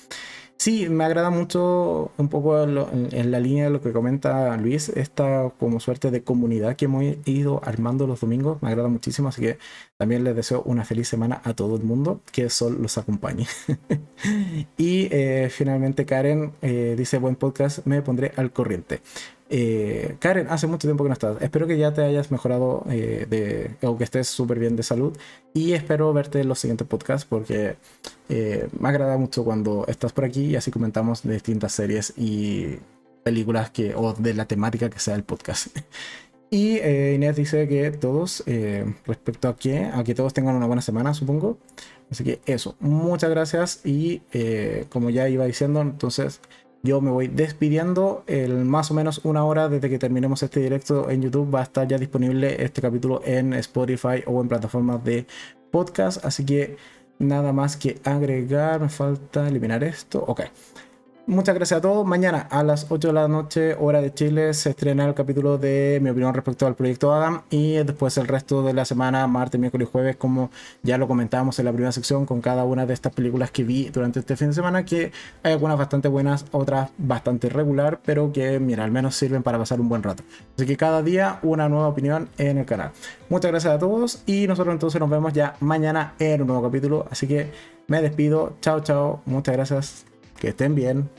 Speaker 1: Sí, me agrada mucho un poco en, la línea de lo que comenta Luis, esta como suerte de comunidad que hemos ido armando los domingos, me agrada muchísimo, así que también les deseo una feliz semana a todo el mundo, que el sol los acompañe. *laughs* y eh, finalmente Karen eh, dice, buen podcast, me pondré al corriente. Eh, Karen, hace mucho tiempo que no estás. Espero que ya te hayas mejorado eh, de, o que estés súper bien de salud. Y espero verte en los siguientes podcasts porque eh, me agrada mucho cuando estás por aquí y así comentamos de distintas series y películas que, o de la temática que sea el podcast. *laughs* Y Inés dice que todos, respecto a que, a que todos tengan una buena semana, supongo. Así que eso, muchas gracias y como ya iba diciendo, entonces yo me voy despidiendo. El más o menos una hora desde que terminemos este directo en YouTube va a estar ya disponible este capítulo en Spotify o en plataformas de podcast. Así que nada más que agregar. Me falta eliminar esto. Ok. Muchas gracias a todos. Mañana a las 8 de la noche, hora de Chile, se estrena el capítulo de mi opinión respecto al proyecto Adam. Y después el resto de la semana, martes, miércoles y jueves, como ya lo comentábamos en la primera sección, con cada una de estas películas que vi durante este fin de semana, que hay algunas bastante buenas, otras bastante regular, pero que, mira, al menos sirven para pasar un buen rato. Así que cada día una nueva opinión en el canal. Muchas gracias a todos y nosotros entonces nos vemos ya mañana en un nuevo capítulo. Así que me despido. Chao, chao. Muchas gracias. Que estén bien.